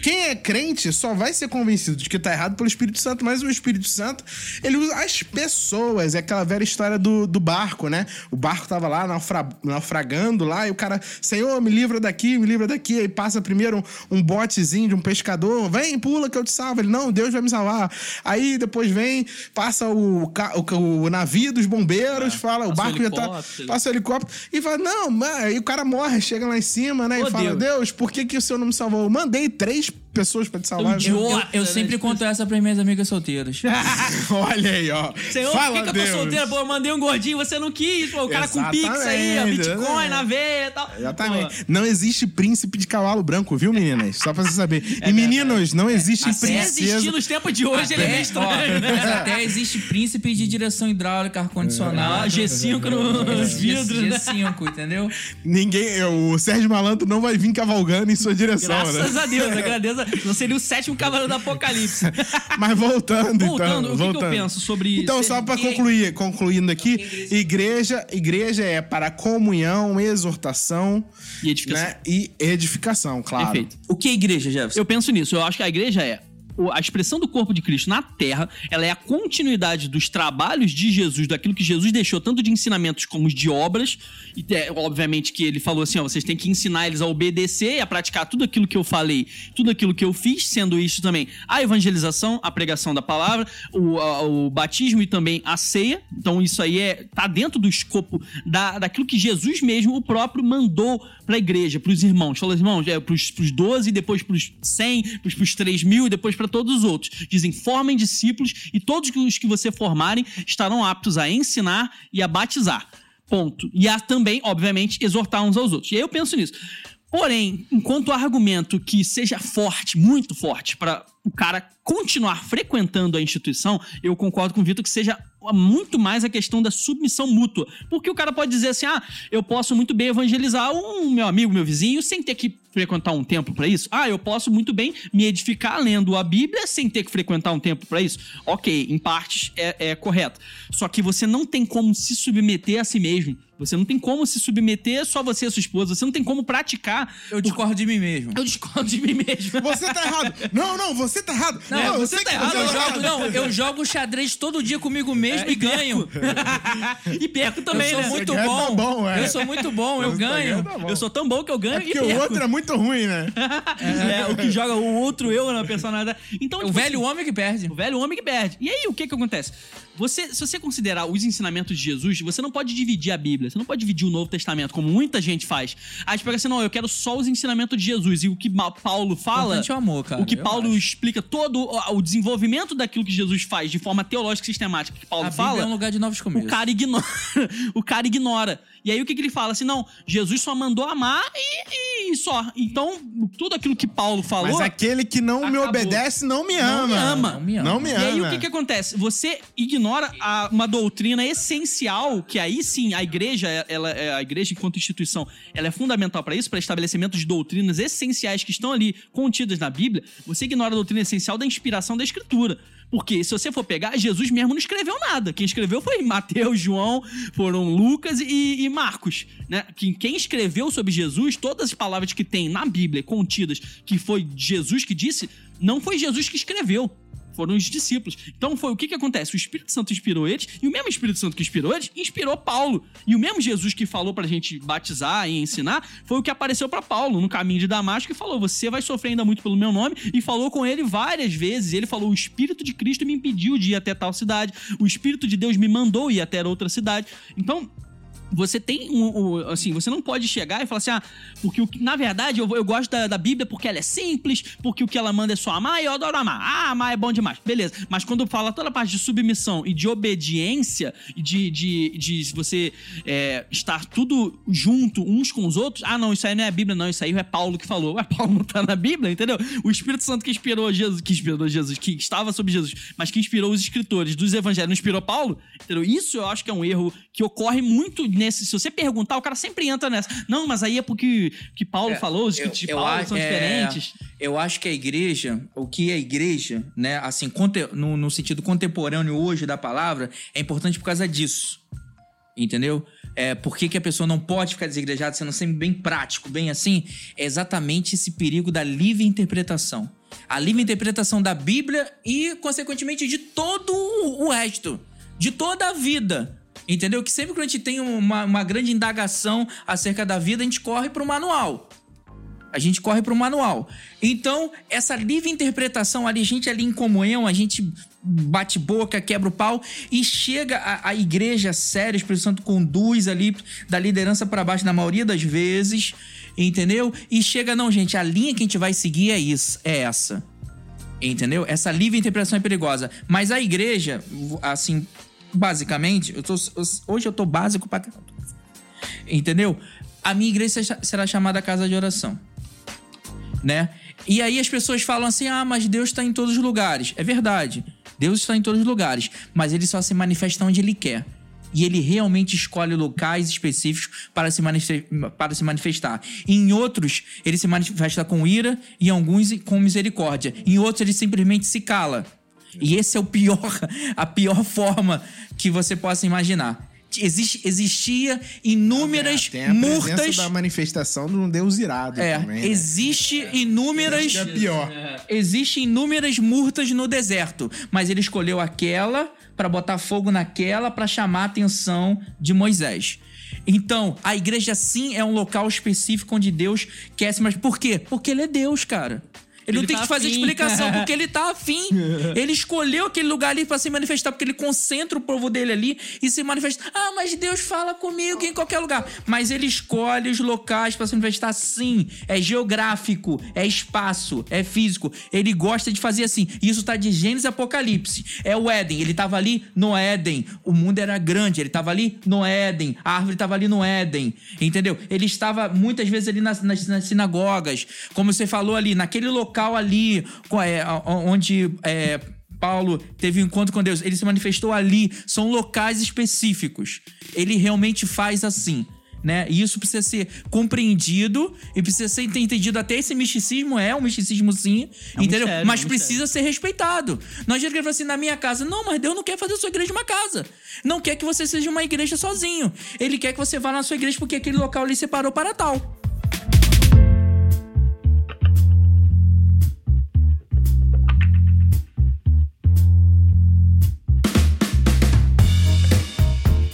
Quem é crente só vai ser convencido de que tá errado pelo Espírito Santo, mas o Espírito Santo, ele usa as pessoas. É aquela velha história do, do barco, né? O barco tava lá naufra- naufragando lá e o cara, Senhor, me livra daqui, me livra daqui. Aí passa primeiro um, um botezinho de um pescador, vem, pula que eu te salvo. Ele, não, Deus vai me salvar. Aí depois vem, passa o, o, o navio dos bombeiros, fala, o Passa o barco já tá. Passa o helicóptero e fala, não, mas aí o cara morre, chega lá em cima, né? Ô, e fala, Deus. Deus, por que, que o senhor não me salvou? Eu mandei três pessoas pra te salvar. Eu, eu, Idiota, eu né? sempre conto essa pras minhas amigas solteiras. Olha aí, ó. Senhor, Fala, por que, que eu tô solteiro? Pô, eu mandei um gordinho, você não quis. Pô, o cara com Pix aí, ó, Exatamente, Bitcoin exatamente. na veia e tal. Exatamente. Pô, Não existe príncipe de cavalo branco, viu, meninas? Só pra você saber. e meninos, não existe Até Se existir princesa. nos tempos de hoje, ele é meio Até, ó, estranho, né? mas até existe príncipe de direção hidráulica, ar-condicionado. Ah, G5 no- nos vidros, né? G5, entendeu? Ninguém. O Sérgio Malandro não vai vir cavalgando em sua direção, Graças né? a Deus, agradeça. Não seria o sétimo cavaleiro do apocalipse. Mas voltando, Voltando, então. o que que eu voltando. penso sobre Então, ser- só pra quem- concluir, concluindo aqui, igreja, igreja é para comunhão, exortação E edificação. né? e edificação, claro. Perfeito. O que é igreja, Jefferson? Eu penso nisso. Eu acho que a igreja é a expressão do corpo de Cristo na terra, ela é a continuidade dos trabalhos de Jesus, daquilo que Jesus deixou, tanto de ensinamentos como de obras. E é, obviamente que ele falou assim: ó, vocês têm que ensinar eles a obedecer e a praticar tudo aquilo que eu falei, tudo aquilo que eu fiz, sendo isso também a evangelização, a pregação da palavra, o, a- o batismo e também a ceia. Então, isso aí é tá dentro do escopo da, daquilo que Jesus mesmo, o próprio, mandou pra igreja, pros irmãos. Falou, irmãos, é, pros, pros 12, depois pros 100, pros, pros 3 mil depois para todos os outros. Dizem, formem discípulos e todos os que você formarem estarão aptos a ensinar e a batizar. Ponto. E a também, obviamente, exortar uns aos outros. E aí eu penso nisso. Porém, enquanto argumento que seja forte, muito forte, para o cara continuar frequentando a instituição, eu concordo com o Vitor que seja muito mais a questão da submissão mútua. Porque o cara pode dizer assim: ah, eu posso muito bem evangelizar um meu amigo, meu vizinho, sem ter que frequentar um templo para isso. Ah, eu posso muito bem me edificar lendo a Bíblia sem ter que frequentar um templo para isso. Ok, em partes é, é correto. Só que você não tem como se submeter a si mesmo. Você não tem como se submeter só você e sua esposa. Você não tem como praticar. Eu discordo de mim mesmo. Eu discordo de mim mesmo. Você tá errado. Não, não, você tá errado. Não, eu você tá errado, você Eu tá jogo, não, eu jogo xadrez todo dia comigo mesmo e ganho. e perco Eu também, sou né? muito ganha, tá bom. bom, é. Eu sou muito bom, eu Você tá ganho. ganhando, tá bom. Eu sou tão bom que eu ganho É e porque o perco. outro é muito muito ruim, né? É, o que joga o outro eu na personalidade. Então, O tipo velho assim, homem que perde. O velho homem que perde. E aí, o que que acontece? Você, se você considerar os ensinamentos de Jesus, você não pode dividir a Bíblia, você não pode dividir o Novo Testamento, como muita gente faz. Aí você pega assim, não, eu quero só os ensinamentos de Jesus. E o que Paulo fala. É o amor, cara. o que Paulo acho. explica todo o, desenvolvimento daquilo que Jesus faz de forma teológica e sistemática que Paulo A Bíblia fala. é um lugar de novos começos. O cara ignora. o cara ignora. E aí o que, que ele fala? Assim, não, Jesus só mandou amar e, e só. Então, tudo aquilo que Paulo falou. Mas aquele que não me Acabou. obedece não me Não ama. me ama. Não me ama. Não me E ama. aí o que, que acontece? Você ignora a- uma doutrina essencial, que aí sim a igreja, ela, é- a igreja enquanto instituição, ela é fundamental para isso, para estabelecimento de doutrinas essenciais que estão ali contidas na Bíblia. Você ignora a doutrina essencial da inspiração da escritura. Porque se você for pegar, Jesus mesmo não escreveu nada. Quem escreveu foi Mateus, João, foram Lucas e, e Marcos. Né? Quem, quem escreveu sobre Jesus, todas as palavras que tem na Bíblia contidas, que foi Jesus que disse, não foi Jesus que escreveu. Foram os discípulos. Então foi o que que acontece? O Espírito Santo inspirou eles, e o mesmo Espírito Santo que inspirou eles, inspirou Paulo. E o mesmo Jesus que falou pra gente batizar e ensinar, foi o que apareceu pra Paulo no caminho de Damasco e falou: Você vai sofrer ainda muito pelo meu nome. E falou com ele várias vezes. Ele falou: O Espírito de Cristo me impediu de ir até tal cidade. O Espírito de Deus me mandou ir até outra cidade. Então, você tem um, um- assim, você não pode chegar e falar assim, ah, porque o na verdade eu, eu gosto da, da Bíblia porque ela é simples, porque o que ela manda é só amar e eu adoro amar. Ah, amar é bom demais, beleza. Mas quando fala toda a parte de submissão e de obediência e de, de, de você é, estar tudo junto uns com os outros, ah, não, isso aí não é a Bíblia, não, isso aí é Paulo que falou. Ué, Paulo não tá na Bíblia, entendeu? O Espírito Santo que inspirou Jesus, que inspirou Jesus, que estava sobre Jesus, mas que inspirou os escritores dos evangelhos, não inspirou Paulo, entendeu? Isso eu acho que é um erro que ocorre muito nesse. Se você perguntar, o cara sempre entra nessa. Não, mas aí é porque que Paulo É, falou, os escritos de Paulo são é, diferentes. Eu acho que a igreja, o que é a igreja, né, assim, conte- no, no sentido contemporâneo hoje da palavra, é importante por causa disso. Entendeu? É, por que, que a pessoa não pode ficar desigrejada, sendo sempre bem prático, bem assim? É exatamente esse perigo da livre interpretação. A livre interpretação da Bíblia e, consequentemente, de todo o resto. De toda a vida. Entendeu? Que sempre que a gente tem uma, uma grande indagação acerca da vida, a gente corre para o manual. A gente corre para o manual. Então, essa livre interpretação ali, a gente ali em comunhão, a gente bate boca, quebra o pau e chega a, a igreja séria, o Espírito Santo conduz ali da liderança para baixo na maioria das vezes, entendeu? E chega, não, gente, a linha que a gente vai seguir é isso, é essa. Entendeu? Essa livre interpretação é perigosa. Mas a igreja, assim, basicamente, eu tô, hoje eu tô básico pra. Entendeu? A minha igreja será chamada casa de oração. Né? E aí as pessoas falam assim: ah, mas Deus está em todos os lugares. É verdade. Deus está em todos os lugares. Mas ele só se manifesta onde ele quer. E ele realmente escolhe locais específicos para se, para se manifestar. Em outros, ele se manifesta com ira e em alguns com misericórdia. Em outros, ele simplesmente se cala. E esse é o pior, a pior forma que você possa imaginar. Existe, existia inúmeras É, Tem a murtas. da manifestação de um Deus irado É, também, né? existe inúmeras. Isso que é pior. Existem inúmeras murtas no deserto, mas ele escolheu aquela para botar fogo naquela para chamar a atenção de Moisés. Então, a igreja sim é um local específico onde Deus quer se mas por quê? Porque ele é Deus, cara. Ele, não Ele tem tá que fazer afim. explicação, porque ele tá afim. Ele escolheu aquele lugar ali para se manifestar, porque ele concentra o povo dele ali e se manifesta. Ah, mas Deus fala comigo em qualquer lugar. Mas ele escolhe os locais para se manifestar sim. É geográfico, é espaço, é físico. Ele gosta de fazer assim. Isso tá de Gênesis Apocalipse. É o Éden. Ele tava ali no Éden. O mundo era grande. Ele tava ali no Éden. A árvore tava ali no Éden. Entendeu? Ele estava muitas vezes ali nas, nas, nas sinagogas. Como você falou ali, naquele local ali co- é, onde. é, Paulo teve um encontro com Deus, ele se manifestou ali, são locais específicos. Ele realmente faz assim. Né? E isso precisa ser compreendido e precisa ser entendido. Até esse misticismo é um misticismo, sim, um entendeu? mistério, Mas é um precisa ser respeitado. Não adianta que ele fala assim, na minha casa. Não, mas Deus não quer fazer a sua igreja uma casa. Não quer que você seja uma igreja sozinho. Ele quer que você vá na sua igreja porque aquele local ele separou para tal.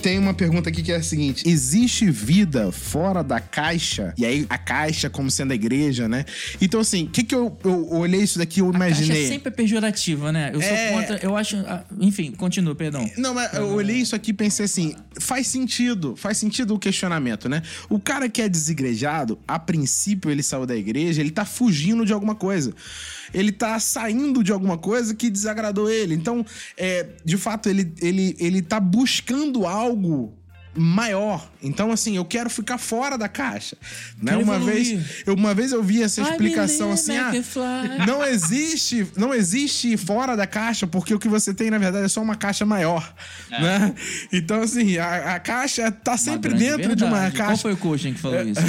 Tem uma pergunta aqui que é a seguinte: existe vida fora da caixa? E aí, a caixa como sendo a igreja, né? Então, assim, o que, que eu, eu olhei isso daqui, eu A caixa imaginei. é sempre pejorativa, né? Eu sou É. contra. Eu acho. ah, Enfim, continua, perdão. Não, mas eu olhei isso aqui e pensei assim: faz sentido, faz sentido o questionamento, né? O cara que é desigrejado, a princípio ele saiu da igreja, ele tá fugindo de alguma coisa. Ele tá saindo de alguma coisa que desagradou ele. Então, é, de fato, ele, ele, ele tá buscando algo maior. Então, assim, eu quero ficar fora da caixa. Né? Uma, evoluir. vez, eu, uma vez eu vi essa explicação assim: ah, não existe, não existe fora da caixa, porque o que você tem, na verdade, é só uma caixa maior. Né? Então, assim, a, a caixa tá sempre dentro de uma verdade. Qual caixa. foi o coaching que falou isso?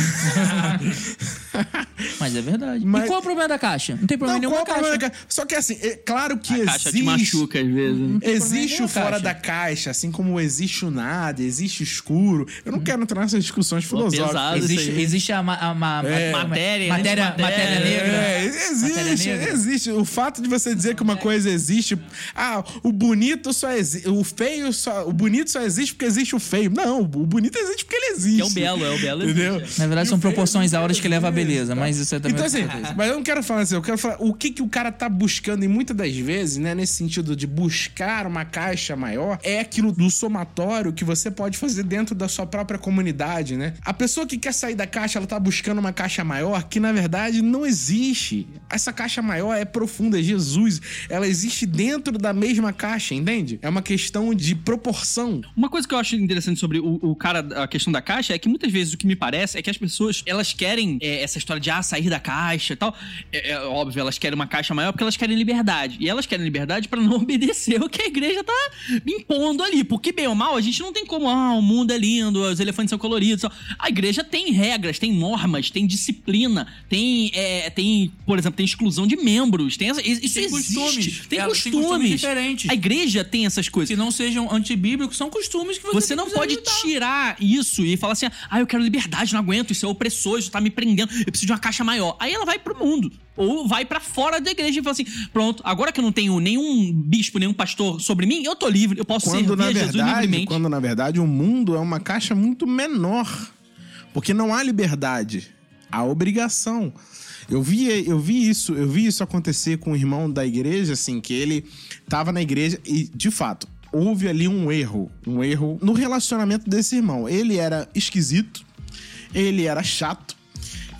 Mas é verdade. Mas- E qual é o problema da caixa? Não tem problema Não, nenhum qual com é a o problema caixa. da caixa? Só que assim, é claro que A existe. caixa te machuca às vezes. né? Existe o fora caixa. da caixa, assim como existe o nada, existe o escuro. Eu não quero entrar nessas discussões filosóficas. pesado. isso Existe, existe a, ma- a ma- É. ma- Matéria, matéria, antimatéria. matéria negra. É, Matéria existe, negra. existe. O fato de você dizer que uma coisa existe. Ah, o bonito só existe. O feio só. O bonito só existe porque existe o feio. Não, o bonito existe porque ele existe. Que é o belo, é o belo. Entendeu? existe. Na verdade, E são proporções existe. áureas que levam à beleza, mas isso é também Então, assim, mas eu não quero falar assim, eu quero falar o que, que o cara tá buscando, e muitas das vezes, né, nesse sentido de buscar uma caixa maior, é aquilo do somatório que você pode fazer dentro da sua própria comunidade, né? A pessoa que quer sair da caixa, ela tá buscando uma caixa maior que, na verdade, não existe. Essa caixa maior é profunda, é Jesus. Ela existe dentro da mesma caixa, entende? É uma questão de proporção. Uma coisa que eu acho interessante sobre o, o cara, a questão da caixa, é que muitas vezes o que me parece é que as pessoas, elas querem é, essa história de ah, sair da caixa e tal. É, é óbvio, elas querem uma caixa maior porque elas querem liberdade. E elas querem liberdade pra não obedecer o que a igreja tá impondo ali. Porque, bem ou mal, a gente não tem como, ah, mundo é lindo, os elefantes são coloridos. tal. A igreja tem regras, tem normas, tem disciplina, tem, é, tem por exemplo, tem exclusão de membros. Tem essa, isso Tem existe. costumes. Tem têm costumes. costumes diferentes. A igreja tem essas coisas. Que não sejam antibíblicos, são costumes que você, Você tem não que pode tirar isso e falar assim: ah, eu quero liberdade, não aguento, isso é opressor, isso tá me prendendo, eu preciso de uma caixa maior. Aí ela vai pro mundo. Ou vai pra fora da igreja e fala assim: pronto, agora que eu não tenho nenhum bispo, nenhum pastor sobre mim, eu tô livre, eu posso Quando servir na a Jesus verdade, livremente. quando na verdade o mundo é uma caixa muito menor, porque não há liberdade, há obrigação. Eu vi, eu vi isso, eu vi isso acontecer com um irmão da igreja, assim, que ele tava na igreja e, de fato, houve ali um erro, um erro no relacionamento desse irmão. Ele era esquisito, ele era chato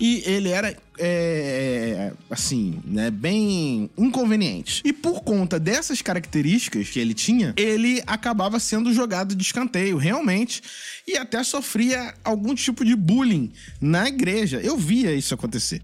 e ele era é, assim, né, bem inconveniente. E por conta dessas características que ele tinha, ele acabava sendo jogado de escanteio, realmente, e até sofria algum tipo de bullying na igreja. Eu via isso acontecer.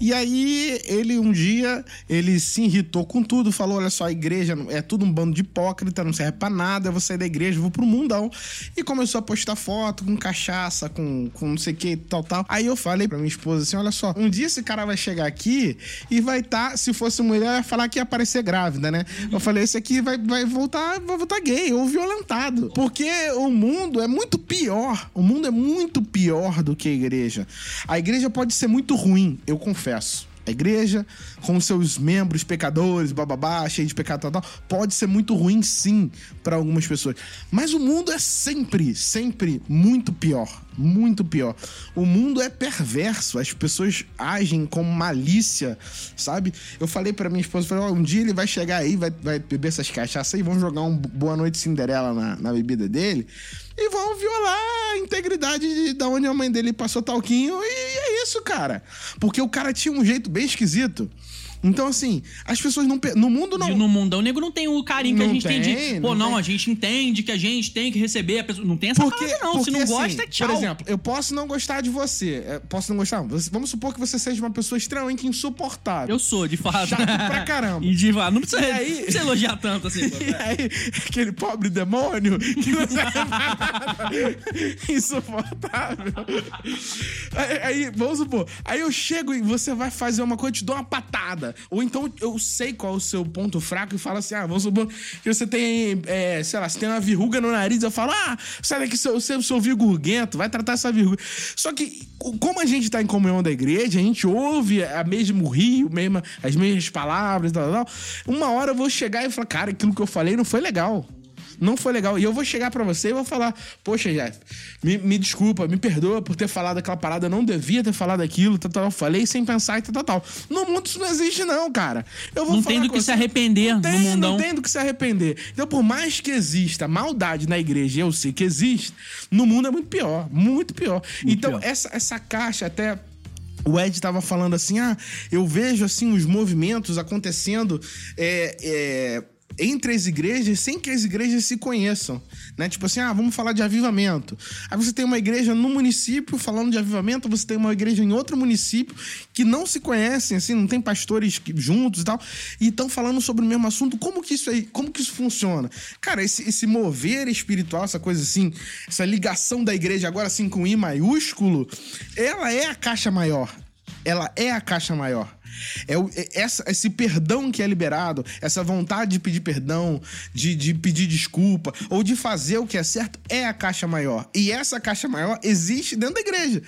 E aí, ele um dia, ele se irritou com tudo, falou: olha só, a igreja é tudo um bando de hipócrita, não serve pra nada, eu vou sair da igreja, vou pro mundão. E começou a postar foto com cachaça, com, com não sei o que, tal, tal. Aí eu falei pra minha esposa assim: olha só, um dia esse cara vai chegar aqui e vai estar, tá, se fosse mulher, ia falar que ia aparecer grávida, né? Eu falei: esse aqui vai, vai voltar, vai voltar gay ou violentado. Porque o mundo é muito pior. O mundo é muito pior do que a igreja. A igreja pode ser muito ruim, eu confesso. A igreja, com seus membros pecadores, bababá, cheio de pecado, tal, tal, pode ser muito ruim, sim, para algumas pessoas. Mas o mundo é sempre, sempre muito pior. Muito pior. O mundo é perverso. As pessoas agem com malícia, sabe? Eu falei para minha esposa, falei, ó, um dia ele vai chegar aí, vai, vai beber essas cachaças e vão jogar um Boa Noite Cinderela na, na bebida dele e vão violar a integridade de, da onde a mãe dele passou talquinho. E é isso, cara. Porque o cara tinha um jeito bem esquisito. Então, assim, as pessoas não. No mundo não. E no mundão negro não tem o carinho que a Não gente tem, tem, de. Pô, não não, a gente entende que a gente tem que receber a pessoa. Não tem essa Porque, parada, não. porque, Se não assim, gosta, tchau. Por exemplo, eu posso não gostar de você. é, Posso não gostar. Vamos supor que você seja uma pessoa extremamente insuportável. Eu sou, de fato. Chato pra caramba. E de fato, não precisa, E aí- não precisa elogiar tanto assim. pô. E aí, aquele pobre demônio que não serve nada. Insuportável. Aí, aí, vamos supor, aí eu chego e você vai fazer uma coisa, eu te dou uma patada. Ou então eu sei qual é o seu ponto fraco e falo assim: ah, vamos supor que você tem, é, sei lá, você tem uma verruga no nariz, eu falo, ah, sai daqui, seu, seu, seu virgulguento, vai tratar essa verruga. Só que, como a gente tá em comunhão da igreja, a gente ouve a mesmo rio, mesma, as mesmas palavras, tal, tal, tal. Uma hora eu vou chegar e falar, cara, aquilo que eu falei não foi legal. Não foi legal. E eu vou chegar pra você e vou falar: Poxa, Jeff, me, me desculpa, me perdoa por ter falado aquela parada. Eu não devia ter falado aquilo, tal, tal. Falei sem pensar e tal, tal, tal. No mundo isso não existe, não, cara. Eu vou Não tem do que você- se arrepender não tem, no mundão. Não tem do que se arrepender. Então, por mais que exista maldade na igreja, eu sei que existe, no mundo é muito pior. Muito pior. então, pior. Essa, essa caixa até. O Ed tava falando assim: ah, eu vejo assim os movimentos acontecendo é, é, entre as igrejas sem que as igrejas se conheçam. Né? Tipo assim, ah, vamos falar de avivamento. Aí você tem uma igreja no município falando de avivamento, você tem uma igreja em outro município que não se conhecem, assim, não tem pastores juntos e tal, e estão falando sobre o mesmo assunto. Como que isso aí, como que isso funciona? Cara, esse, esse mover espiritual, essa coisa assim, essa ligação da igreja agora assim com I maiúsculo, ela é a caixa maior. Ela é a caixa maior. É o- é essa- esse perdão que é liberado, essa vontade de pedir perdão, de, de pedir desculpa, ou de fazer o que é certo, é a caixa maior. E essa caixa maior existe dentro da igreja.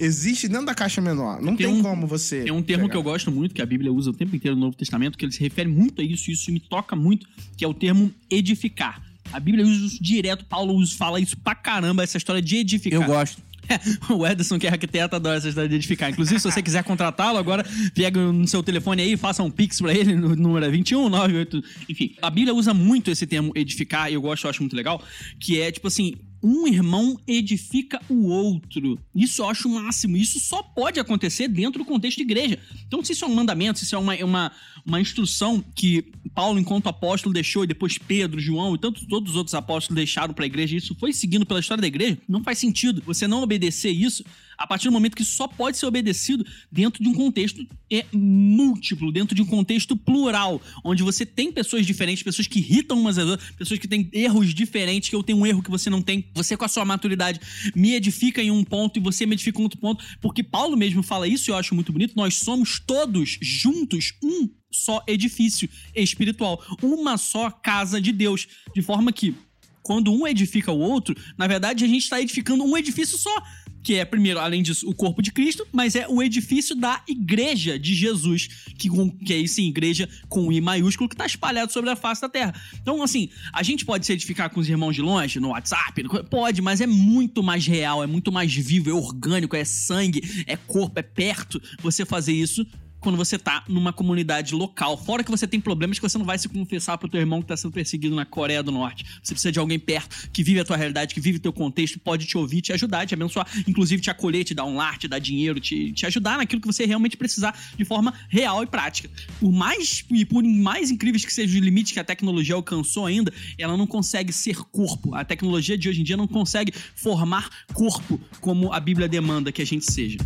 Existe dentro da caixa menor. Não tem, Tem um- como você. Tem um termo que eu gosto muito, que a Bíblia usa o tempo inteiro no Novo Testamento, que ele se refere muito a isso, e isso me toca muito, que é o termo edificar. A Bíblia usa isso direto, Paulo usa- fala isso pra caramba, essa história de edificar. Eu gosto. o Ederson, que é arquiteto, adora essa história de edificar. Inclusive, se você quiser contratá-lo, agora pega no seu telefone aí, faça um pix pra ele, no número é 21, 98. Enfim, a Bíblia usa muito esse termo edificar, e eu gosto, eu acho muito legal, que é tipo assim. Um irmão edifica o outro. Isso eu acho o máximo. Isso só pode acontecer dentro do contexto de igreja. Então, se isso é um mandamento, se isso é uma, uma, uma instrução que Paulo, enquanto apóstolo, deixou, e depois Pedro, João e tantos todos os outros apóstolos deixaram pra igreja, e isso foi seguindo pela história da igreja, não faz sentido você não obedecer isso a partir do momento que só pode ser obedecido dentro de um contexto é, múltiplo, dentro de um contexto plural, onde você tem pessoas diferentes, pessoas que irritam umas às outras, pessoas que têm erros diferentes, que eu tenho um erro que você não tem. Você, com a sua maturidade, me edifica em um ponto e você me edifica em outro ponto, porque Paulo mesmo fala isso e eu acho muito bonito. Nós somos todos juntos um só edifício espiritual, uma só casa de Deus, de forma que quando um edifica o outro, na verdade a gente está edificando um edifício só. Que é, primeiro, além disso, o corpo de Cristo, mas é o edifício da igreja de Jesus, que, que é isso igreja com I maiúsculo, que está espalhado sobre a face da terra. Então, assim, a gente pode se edificar com os irmãos de longe, no WhatsApp, pode, mas é muito mais real, é muito mais vivo, é orgânico, é sangue, é corpo, é perto você fazer isso quando você tá numa comunidade local. Fora que você tem problemas que você não vai se confessar pro teu irmão que tá sendo perseguido na Coreia do Norte. Você precisa de alguém perto que vive a tua realidade, que vive o teu contexto, pode te ouvir, te ajudar, te abençoar, inclusive te acolher, te dar um lar, te dar dinheiro, te, te ajudar naquilo que você realmente precisar de forma real e prática. Por mais e por mais incríveis que sejam os limites que a tecnologia alcançou ainda, ela não consegue ser corpo. A tecnologia de hoje em dia não consegue formar corpo como a Bíblia demanda que a gente seja.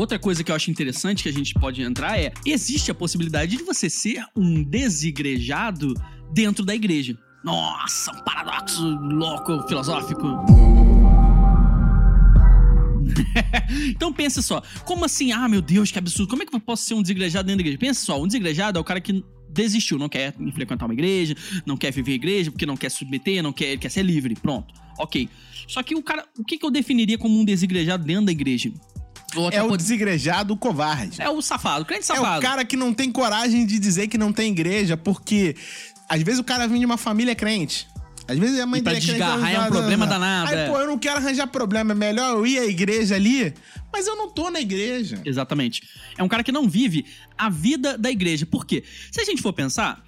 Outra coisa que eu acho interessante que a gente pode entrar é: existe a possibilidade de você ser um desigrejado dentro da igreja. Nossa, um paradoxo louco filosófico. então pensa só, como assim? Ah, meu Deus, que absurdo. Como é que eu posso ser um desigrejado dentro da igreja? Pensa só, um desigrejado é o cara que desistiu, não quer frequentar uma igreja, não quer viver a igreja, porque não quer submeter, não quer, quer ser livre. Pronto. Ok. Só que o cara, o que, que eu definiria como um desigrejado dentro da igreja? É o pode- desigrejado covarde. é o safado, o crente É safado. o cara que não tem coragem de dizer que não tem igreja, porque às vezes o cara vem de uma família crente. Às vezes a mãe E pra é crente, desgarrar é um problema ah, danado, Aí, é. pô, eu não quero arranjar problema. É melhor eu ir à igreja ali, mas eu não tô na igreja. Exatamente. É um cara que não vive a vida da igreja. Por quê? Se a gente for pensar,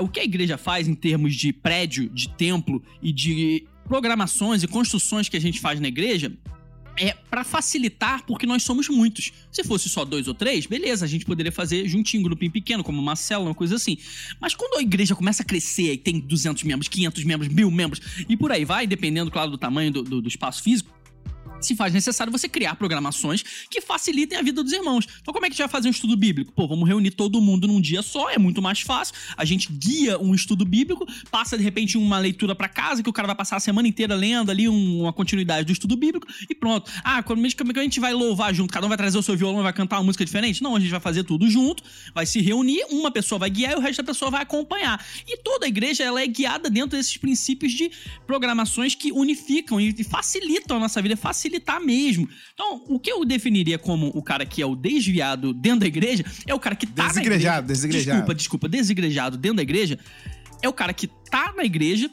o que a igreja faz em termos de prédio, de templo e de programações e construções que a gente faz na igreja é pra facilitar, porque nós somos muitos. Se fosse só dois ou três, beleza, a gente poderia fazer juntinho, grupinho pequeno, como uma célula, uma coisa assim. Mas quando a igreja começa a crescer e tem 200 membros, 500 membros, mil membros e por aí vai, dependendo, claro, do tamanho do- do- do espaço físico, se faz necessário você criar programações que facilitem a vida dos irmãos. Então, como é que a gente vai fazer um estudo bíblico? Pô, vamos reunir todo mundo num dia só, é muito mais fácil. A gente guia um estudo bíblico, passa de repente uma leitura pra casa, que o cara vai passar a semana inteira lendo ali um- uma continuidade do estudo bíblico e pronto. Ah, como é a gente vai louvar junto? Cada um vai trazer o seu violão e vai cantar uma música diferente? Não, a gente vai fazer tudo junto, vai se reunir, uma pessoa vai guiar e o resto da pessoa vai acompanhar. E toda a igreja ela é guiada dentro desses princípios de programações que unificam e facilitam a nossa vida, facilitam facilitar mesmo. Então, o que eu definiria como o cara que é o desviado dentro da igreja é o cara que tá Desigrejado, na igreja. desigrejado. Desculpa, desculpa, desigrejado dentro da igreja é o cara que tá na igreja,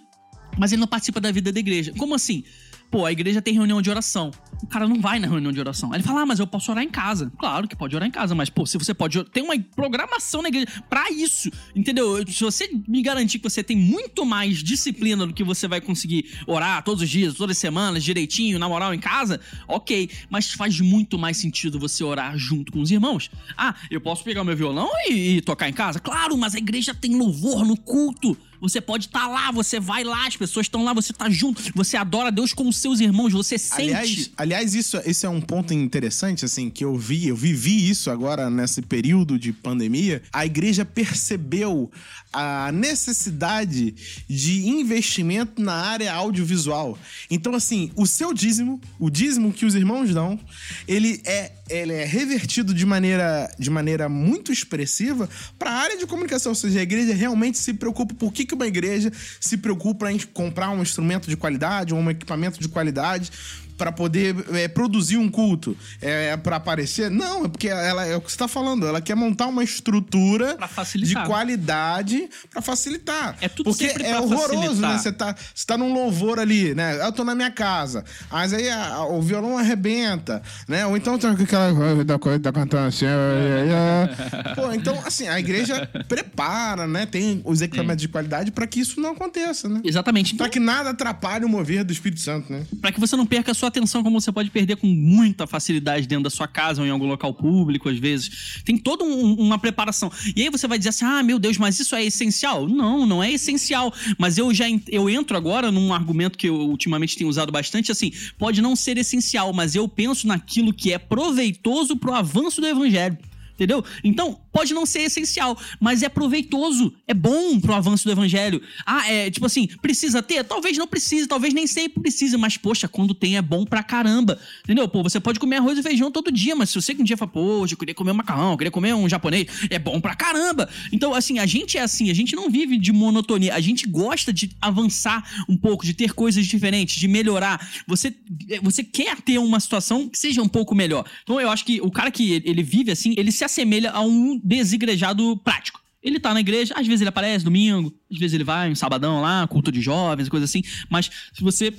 mas ele não participa da vida da igreja. Como assim? Pô, a igreja tem reunião de oração. O cara não vai na reunião de oração. Aí ele fala, ah, mas eu posso orar em casa. Claro que pode orar em casa, mas, pô, se você pode. Tem uma programação na igreja pra isso. Entendeu? Se você me garantir que você tem muito mais disciplina do que você vai conseguir orar todos os dias, todas as semanas, direitinho, na moral, em casa, ok. Mas faz muito mais sentido você orar junto com os irmãos. Ah, eu posso pegar meu violão e, e tocar em casa? Claro, mas a igreja tem louvor no culto. Você pode estar lá, você vai lá, as pessoas estão lá, você tá junto, você adora Deus com os seus irmãos, você sente. Aliás, aliás isso, esse é um ponto interessante, assim, que eu vi, eu vivi isso agora nesse período de pandemia. A igreja percebeu a necessidade de investimento na área audiovisual. Então, assim, o seu dízimo, o dízimo que os irmãos dão, ele é, ele é revertido de maneira, de maneira muito expressiva para a área de comunicação. Ou seja, a igreja realmente se preocupa. Por que, que uma igreja se preocupa em comprar um instrumento de qualidade ou um equipamento de qualidade? Para poder é, produzir um culto, é para aparecer? Não, é porque ela é o que você tá falando, ela quer montar uma estrutura de qualidade para facilitar. É tudo porque sempre é horroroso, facilitar. né? Você tá, você tá num louvor ali, né? Eu tô na minha casa, mas aí a- a- o violão arrebenta, né? Ou então tá com aquela coisa da coisa da cantando assim. Pô, então assim, a igreja prepara, né? Tem os equipamentos de qualidade para que isso não aconteça, né? Exatamente. Para que nada atrapalhe o mover do Espírito Santo, né? Pra que você não perca a sua atenção, como você pode perder com muita facilidade dentro da sua casa ou em algum local público, às vezes. Tem toda um- uma preparação. E aí você vai dizer assim: ah, meu Deus, mas isso é essencial? Não, não é essencial. Mas eu já eu entro agora num argumento que eu ultimamente tenho usado bastante, assim, pode não ser essencial, mas eu penso naquilo que é proveitoso pro avanço do evangelho. Entendeu? Então, pode não ser essencial, mas é proveitoso, é bom pro avanço do evangelho. Ah, é tipo assim, precisa ter? Talvez não precise, talvez nem sempre precise, mas poxa, quando tem é bom pra caramba. Entendeu? Pô, você pode comer arroz e feijão todo dia, mas se você um dia fala, poxa, eu queria comer um macarrão, eu queria comer um japonês, é bom pra caramba. Então, assim, a gente é assim, a gente não vive de monotonia, a gente gosta de avançar um pouco, de ter coisas diferentes, de melhorar. Você, você quer ter uma situação que seja um pouco melhor. Então, eu acho que o cara que ele vive assim, ele se assemelha a um desigrejado prático. Ele tá na igreja, às vezes ele aparece domingo, às vezes ele vai um sabadão lá, culto de jovens, coisa assim. Mas se você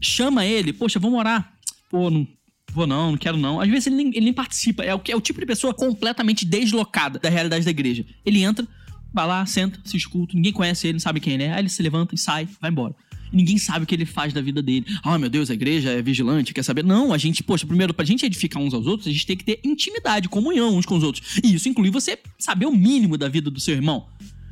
chama ele, poxa, vamos orar. Pô, não vou não, não quero não. Às vezes ele nem, ele nem participa. É o, é o tipo de pessoa completamente deslocada da realidade da igreja. Ele entra, vai lá, senta, se escuta, ninguém conhece ele, não sabe quem ele é. Aí ele se levanta e sai, vai embora. Ninguém sabe o que ele faz da vida dele. Ah, meu Deus, a igreja é vigilante, quer saber? Não, a gente, poxa, primeiro, pra gente edificar uns aos outros, a gente tem que ter intimidade, comunhão uns com os outros. E isso inclui você saber o mínimo da vida do seu irmão.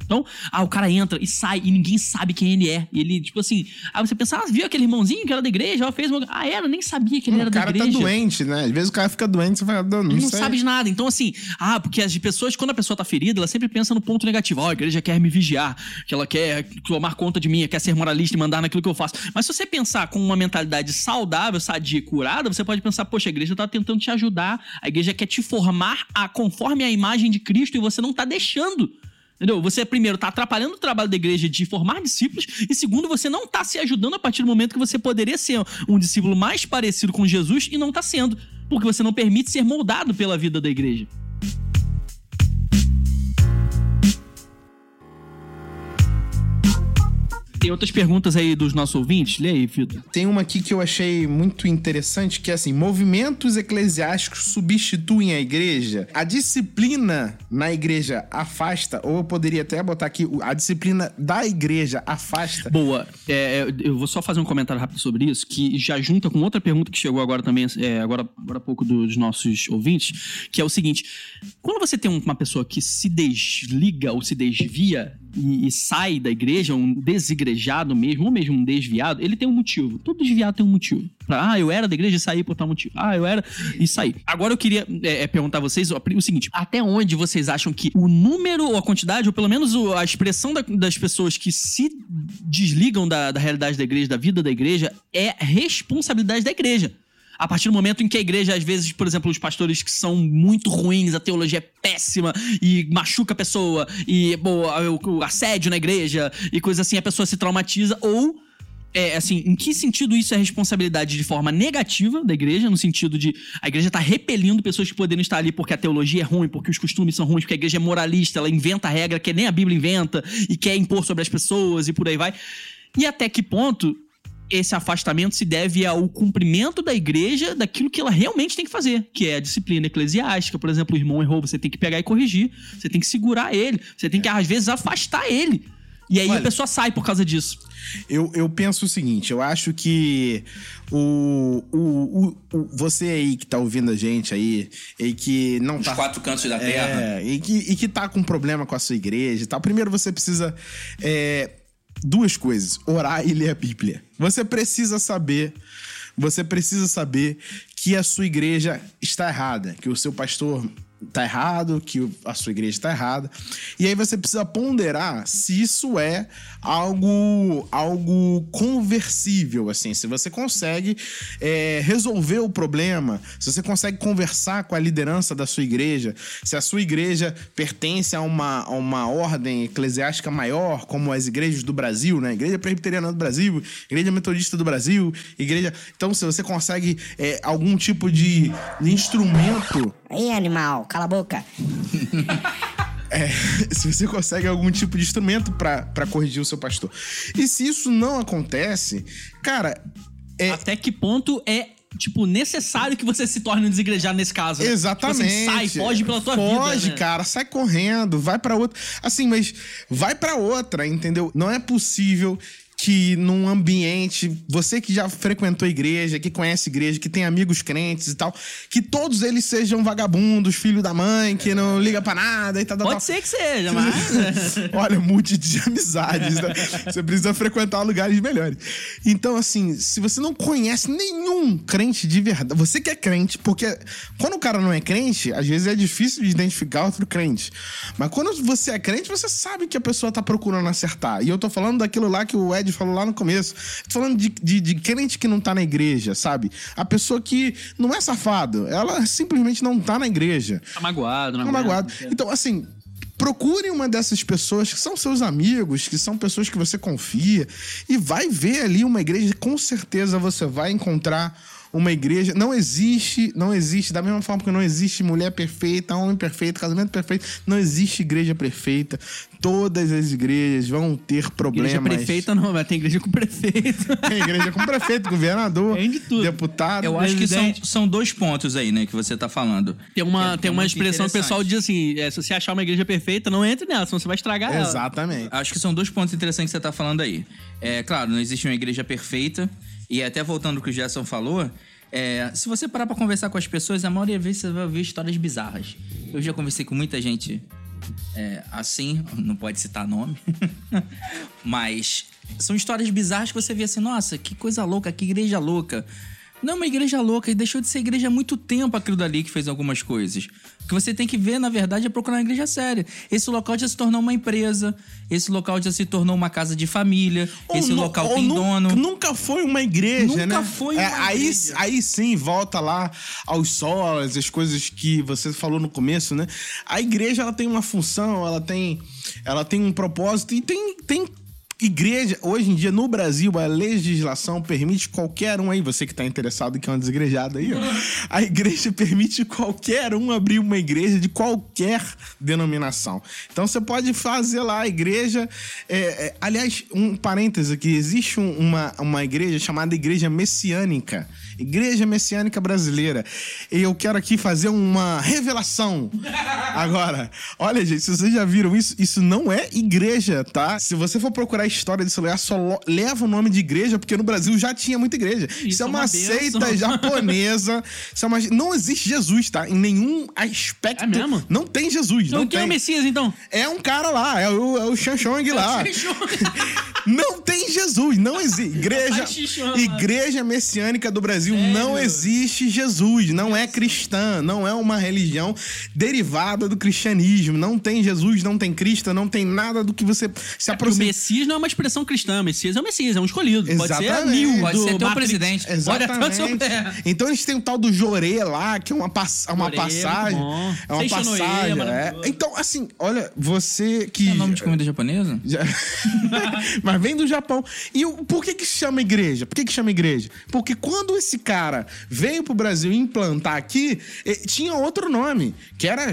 Então, ah, o cara entra e sai e ninguém sabe quem ele é. E ele, tipo assim, aí você pensa, ah, viu aquele irmãozinho que era da igreja? Ela fez uma... Ah, era, nem sabia que ele era o cara da tá igreja. doente, né? Às vezes o cara fica doente, você fala, não, não, Ele não sabe de nada. Então, assim, ah, porque as pessoas, quando a pessoa tá ferida, ela sempre pensa no ponto negativo. Ó, a igreja quer me vigiar, que ela quer tomar conta de mim, quer ser moralista e mandar naquilo que eu faço. Mas se você pensar com uma mentalidade saudável, sadia curada, você pode pensar, poxa, a igreja tá tentando te ajudar, a igreja quer te formar a, conforme a imagem de Cristo e você não tá deixando. Entendeu? Você, primeiro, tá atrapalhando o trabalho da igreja de formar discípulos, e segundo, você não tá se ajudando a partir do momento que você poderia ser um discípulo mais parecido com Jesus e não tá sendo, porque você não permite ser moldado pela vida da igreja. Tem outras perguntas aí dos nossos ouvintes? Lê aí, Vitor. Tem uma aqui que eu achei muito interessante, que é assim, movimentos eclesiásticos substituem a igreja? A disciplina na igreja afasta, ou eu poderia até botar aqui, a disciplina da igreja afasta. Boa. É, é, eu vou só fazer um comentário rápido sobre isso, que já junta com outra pergunta que chegou agora também, é, agora, agora há pouco dos nossos ouvintes, que é o seguinte: quando você tem um- uma pessoa que se desliga ou se desvia e, e sai da igreja, um desigrejado mesmo, ou mesmo um desviado, ele tem um motivo. Todo desviado tem um motivo. Ah, eu era da igreja e saí por tal motivo. Ah, eu era e saí. Agora eu queria é, é, perguntar a vocês o seguinte: até onde vocês acham que o número ou a quantidade, ou pelo menos a expressão da- das pessoas que se desligam da, da realidade da igreja, da vida da igreja, é responsabilidade da igreja? A partir do momento em que a igreja, às vezes, por exemplo, os pastores que são muito ruins, a teologia é péssima e machuca a pessoa, e o, assédio na igreja e coisa assim, a pessoa se traumatiza, ou é, assim, em que sentido isso é responsabilidade de forma negativa da igreja, no sentido de a igreja tá repelindo pessoas que poderiam estar ali porque a teologia é ruim, porque os costumes são ruins, porque a igreja é moralista, ela inventa regra que nem a Bíblia inventa e quer impor sobre as pessoas e por aí vai. E até que ponto esse afastamento se deve ao cumprimento da igreja daquilo que ela realmente tem que fazer, que é a disciplina eclesiástica. Por exemplo, o irmão errou, você tem que pegar e corrigir, você tem que segurar ele, você tem que, às vezes, afastar ele. E aí Olha, a pessoa sai por causa disso. Eu, eu penso o seguinte, eu acho que o, o, o, o- você aí que tá ouvindo a gente aí, e que não Os tá... quatro cantos da terra. É, e que, e que tá com problema com a sua igreja e tal. Primeiro você precisa. é, duas coisas: orar e ler a Bíblia. Você precisa saber. Você precisa saber que a sua igreja está errada, que o seu pastor está errado, que a sua igreja está errada. E aí você precisa ponderar se isso é algo algo conversível, assim, se você consegue é, resolver o problema, se você consegue conversar com a liderança da sua igreja, se a sua igreja pertence a uma, a uma ordem eclesiástica maior, como as igrejas do Brasil, né? Igreja Presbiteriana do Brasil, Igreja Metodista do Brasil, igreja. Então, se você consegue é, algum tipo de instrumento Aí, animal, cala a boca. é, se você consegue algum tipo de instrumento pra pra corrigir o seu pastor. E se isso não acontece, cara, é, Até que ponto é, tipo, necessário que você se torne um desigrejado nesse caso. né? Exatamente. Tipo assim, sai, foge pela tua vida. Foge, né? cara, sai correndo, vai pra outra. Assim, mas vai pra outra, entendeu? Não é possível que num ambiente, você que já frequentou igreja, que conhece igreja, que tem amigos crentes e tal, que todos eles sejam vagabundos, filho da mãe, que não liga pra nada e tal, tal, Pode tal. ser que seja, mas. Olha, mude de amizades. né? Você precisa frequentar lugares melhores. Então, assim, se você não conhece nenhum crente de verdade, você que é crente, porque quando o cara não é crente, às vezes é difícil de identificar outro crente. Mas quando você é crente, você sabe que a pessoa tá procurando acertar. E eu tô falando daquilo lá que o Ed falou lá no começo. Tô falando de, de, de crente que não tá na igreja, sabe? A pessoa que não é safado, ela simplesmente não tá na igreja. Tá magoado, não Tá magoado. Então, assim, procure uma dessas pessoas que são seus amigos, que são pessoas que você confia, e vai ver ali uma igreja. Com certeza você vai encontrar uma igreja. Não existe, não existe, da mesma forma que não existe mulher perfeita, homem perfeito, casamento perfeito, não existe igreja perfeita. Todas as igrejas vão ter problemas. Igreja prefeita não, mas tem igreja com prefeito. Tem igreja com prefeito, governador, Tem de tudo. deputado. Eu acho que são, são dois pontos aí, né, que você tá falando. Tem uma, é- tem uma expressão que o pessoal diz assim: é, se você achar uma igreja perfeita, não entre nela, senão você vai estragar ela. Exatamente. Acho que são dois pontos interessantes que você tá falando aí. É, claro, não existe uma igreja perfeita. E até voltando ao que o Gerson falou, é, se você parar pra conversar com as pessoas, a maioria das vezes você vai ouvir histórias bizarras. Eu já conversei com muita gente é, assim, não pode citar nome, mas são histórias bizarras que você vê assim, nossa, que coisa louca, que igreja louca. Não é uma igreja louca, e deixou de ser igreja há muito tempo aquilo dali que fez algumas coisas. O que você tem que ver, na verdade, é procurar uma igreja séria. Esse local já se tornou uma empresa, esse local já se tornou uma casa de família, esse Ou nu- local tem dono. Nunca foi uma igreja, Nunca né? foi É, uma aí, igreja. aí sim, volta lá aos solas, as coisas que você falou no começo, né? A igreja, ela tem uma função, ela tem, ela tem um propósito e tem... tem Igreja, hoje em dia no Brasil, a legislação permite qualquer um aí, você que tá interessado que é um desigrejado aí, ó. A igreja permite qualquer um abrir uma igreja de qualquer denominação. Então você pode fazer lá a igreja. é, é, aliás, um parêntese aqui: existe um- uma, uma igreja chamada Igreja Messiânica. Igreja Messiânica Brasileira. E eu quero aqui fazer uma revelação. Agora, olha, gente, se vocês já viram isso, isso não é igreja, tá? Se você for procurar a história desse lugar, só leva o nome de igreja, porque no Brasil já tinha muita igreja. Isso, é uma, uma seita japonesa. Isso é uma... Não existe Jesus, tá? Em nenhum aspecto. É mesmo? Não tem Jesus. Então não quem é o tem. Messias, então? É um cara lá, é o, é o Xanchong lá. não tem Jesus, não existe. Igreja, Tá lá. igreja Messiânica do Brasil Brasil Sério? não existe Jesus, não é cristã, não é uma religião derivada do cristianismo. Não tem Jesus, não tem Cristo, não tem nada do que você se Porque o aproxima. Messias não é uma expressão cristã. Messias é o Messias, é um escolhido. Pode ser Exatamente. Neo Pode do ser teu Matrix. presidente. O- Exatamente. é. Então eles têm o tal do Jorê lá, que é uma, pass uma Jorê, passagem. É uma passagem. é. maravilhoso. Então, assim, olha, você que. É nome de comida japonesa? Mas vem do Japão. E o- por que que se chama igreja? Por que que chama igreja? Porque quando esse cara veio pro Brasil implantar aqui, tinha outro nome, que era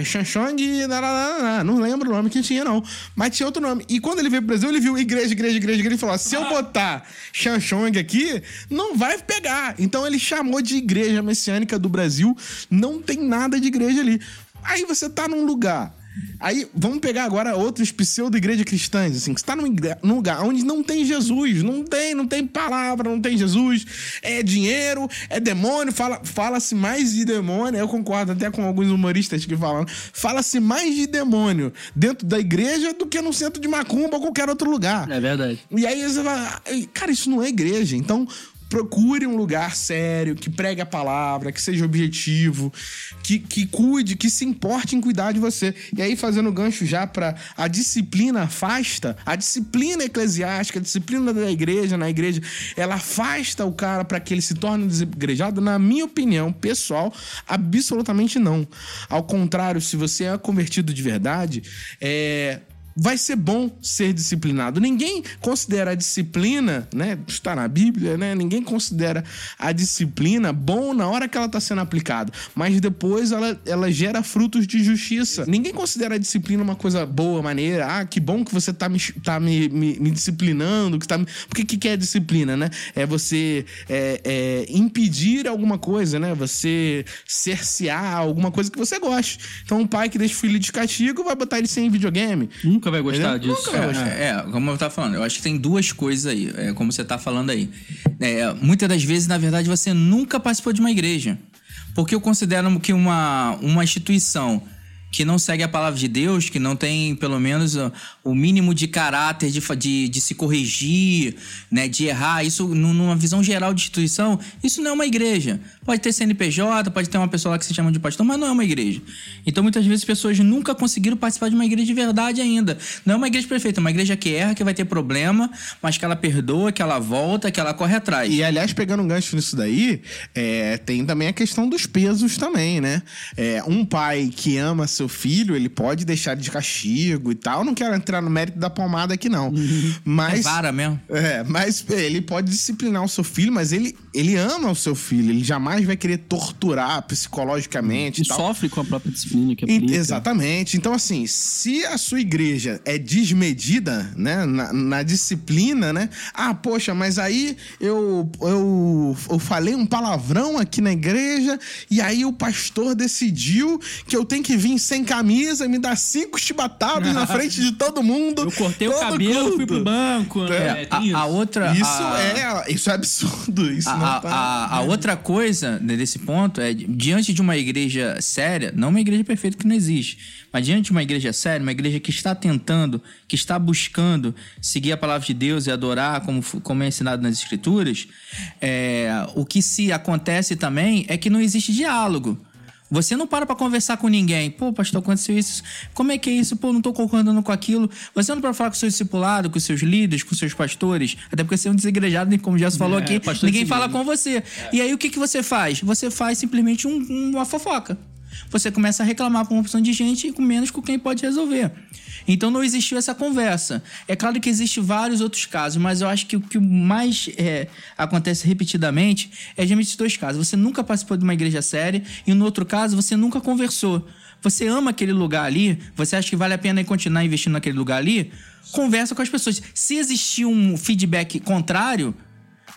nananana, não lembro o nome que tinha não, mas tinha outro nome. E quando ele veio pro Brasil, ele viu igreja, igreja, igreja, igreja, e falou, se eu botar Shanshong aqui, não vai pegar. Então ele chamou de igreja messiânica do Brasil, não tem nada de igreja ali. Aí você tá num lugar Aí, vamos pegar agora outros pseudo-igreja cristãs, assim, que você tá num, num lugar onde não tem Jesus, não tem, não tem palavra, não tem Jesus, é dinheiro, é demônio, fala- fala-se mais de demônio, eu concordo até com alguns humoristas que falam, fala-se mais de demônio dentro da igreja do que no centro de Macumba ou qualquer outro lugar. É verdade. E aí você vai. Cara, isso não é igreja. Então, procure um lugar sério, que pregue a palavra, que seja objetivo, que, que cuide, que se importe em cuidar de você. E aí, fazendo gancho já pra a disciplina afasta, a disciplina eclesiástica, a disciplina da igreja, na igreja, ela afasta o cara para que ele se torne desigrejado? Na minha opinião pessoal, absolutamente não. Ao contrário, se você é convertido de verdade, é vai ser bom ser disciplinado. Ninguém considera a disciplina, né? Está na Bíblia, né? Ninguém considera a disciplina bom na hora que ela está sendo aplicada, mas depois ela, ela gera frutos de justiça. Ninguém considera a disciplina uma coisa boa, maneira. Ah, que bom que você tá me, tá me, me, me disciplinando, que tá me... Porque que, que é disciplina, né? É você é, é, impedir alguma coisa, né? Você cercear alguma coisa que você goste. Então, um pai que deixa o filho de castigo vai botar ele sem videogame. Nunca vai gostar disso. Nunca vai gostar. É, é, como eu tava falando, eu acho que tem duas coisas aí, é, como você tá falando aí. É, muitas das vezes, na verdade, você nunca participou de uma igreja. Porque eu considero que uma, uma instituição que não segue a palavra de Deus, que não tem pelo menos o mínimo de caráter de, de, de se corrigir, né, de errar, isso nu- numa visão geral de instituição, isso não é uma igreja. Pode ter CNPJ, pode ter uma pessoa lá que se chama de pastor, mas não é uma igreja. Então muitas vezes pessoas nunca conseguiram participar de uma igreja de verdade ainda. Não é uma igreja perfeita, é uma igreja que erra, que vai ter problema, mas que ela perdoa, que ela volta, que ela corre atrás. E, aliás, pegando um gancho nisso daí, é, tem também a questão dos pesos também, né? É, um pai que ama seu filho, ele pode deixar de castigo e tal. Não quero entrar no mérito da pomada aqui, não. É Mas... vara mesmo. É, mas ele pode disciplinar o seu filho, mas ele, ele ama o seu filho. Ele jamais vai querer torturar psicologicamente E e sofre com a própria disciplina que E- aplica. Exatamente. Então, assim, se a sua igreja é desmedida, né, na, na disciplina, né? Ah, poxa, mas aí eu, eu, eu falei um palavrão aqui na igreja e aí o pastor decidiu que eu tenho que vir sem camisa e me dar cinco chibatadas na frente de todo mundo. Eu cortei o cabelo, culto. fui pro banco. né? É, tem a, a isso. outra. Isso a- é, isso é absurdo. Isso A, não a- tá... a- a outra coisa né, desse ponto é, diante de uma igreja séria, não uma igreja perfeita que não existe, mas diante de uma igreja séria, uma igreja que está tentando, que está buscando seguir a palavra de Deus e adorar como, como é ensinado nas escrituras, é, o que se acontece também é que não existe diálogo. Você não para pra conversar com ninguém. Pô, pastor, aconteceu isso. Como é que é isso? Pô, não tô concordando com aquilo. Você não para falar com o seu discipulado, com os seus líderes, com os seus pastores. Até porque você é um desigrejado, como já se falou É, aqui. Ninguém fala com você. E aí, o que, que você faz? Você faz simplesmente um- uma fofoca. Você começa a reclamar com uma opção de gente e com menos com quem pode resolver. Então não existiu essa conversa. É claro que existem vários outros casos, mas eu acho que o que mais é, acontece repetidamente é geralmente dois casos. Você nunca participou de uma igreja séria e no outro caso você nunca conversou. Você ama aquele lugar ali, você acha que vale a pena continuar investindo naquele lugar ali? Conversa com as pessoas. Se existir um feedback contrário,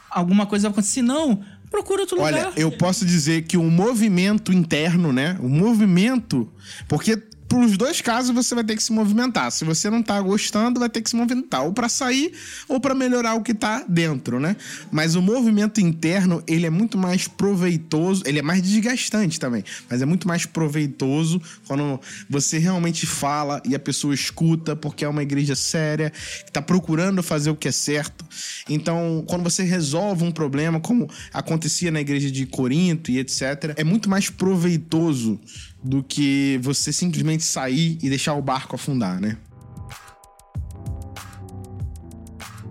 alguma coisa vai acontecer. Se não, procura outro Olha, lugar. eu posso dizer que o movimento interno, né? O movimento. Porque pros dois casos você vai ter que se movimentar. Se você não tá gostando, vai ter que se movimentar ou para sair ou para melhorar o que tá dentro, né? Mas o movimento interno, ele é muito mais proveitoso, ele é mais desgastante também, mas é muito mais proveitoso quando você realmente fala e a pessoa escuta, porque é uma igreja séria, que tá procurando fazer o que é certo. Então, quando você resolve um problema, como acontecia na igreja de Corinto e etc, é muito mais proveitoso do que você simplesmente sair e deixar o barco afundar, né?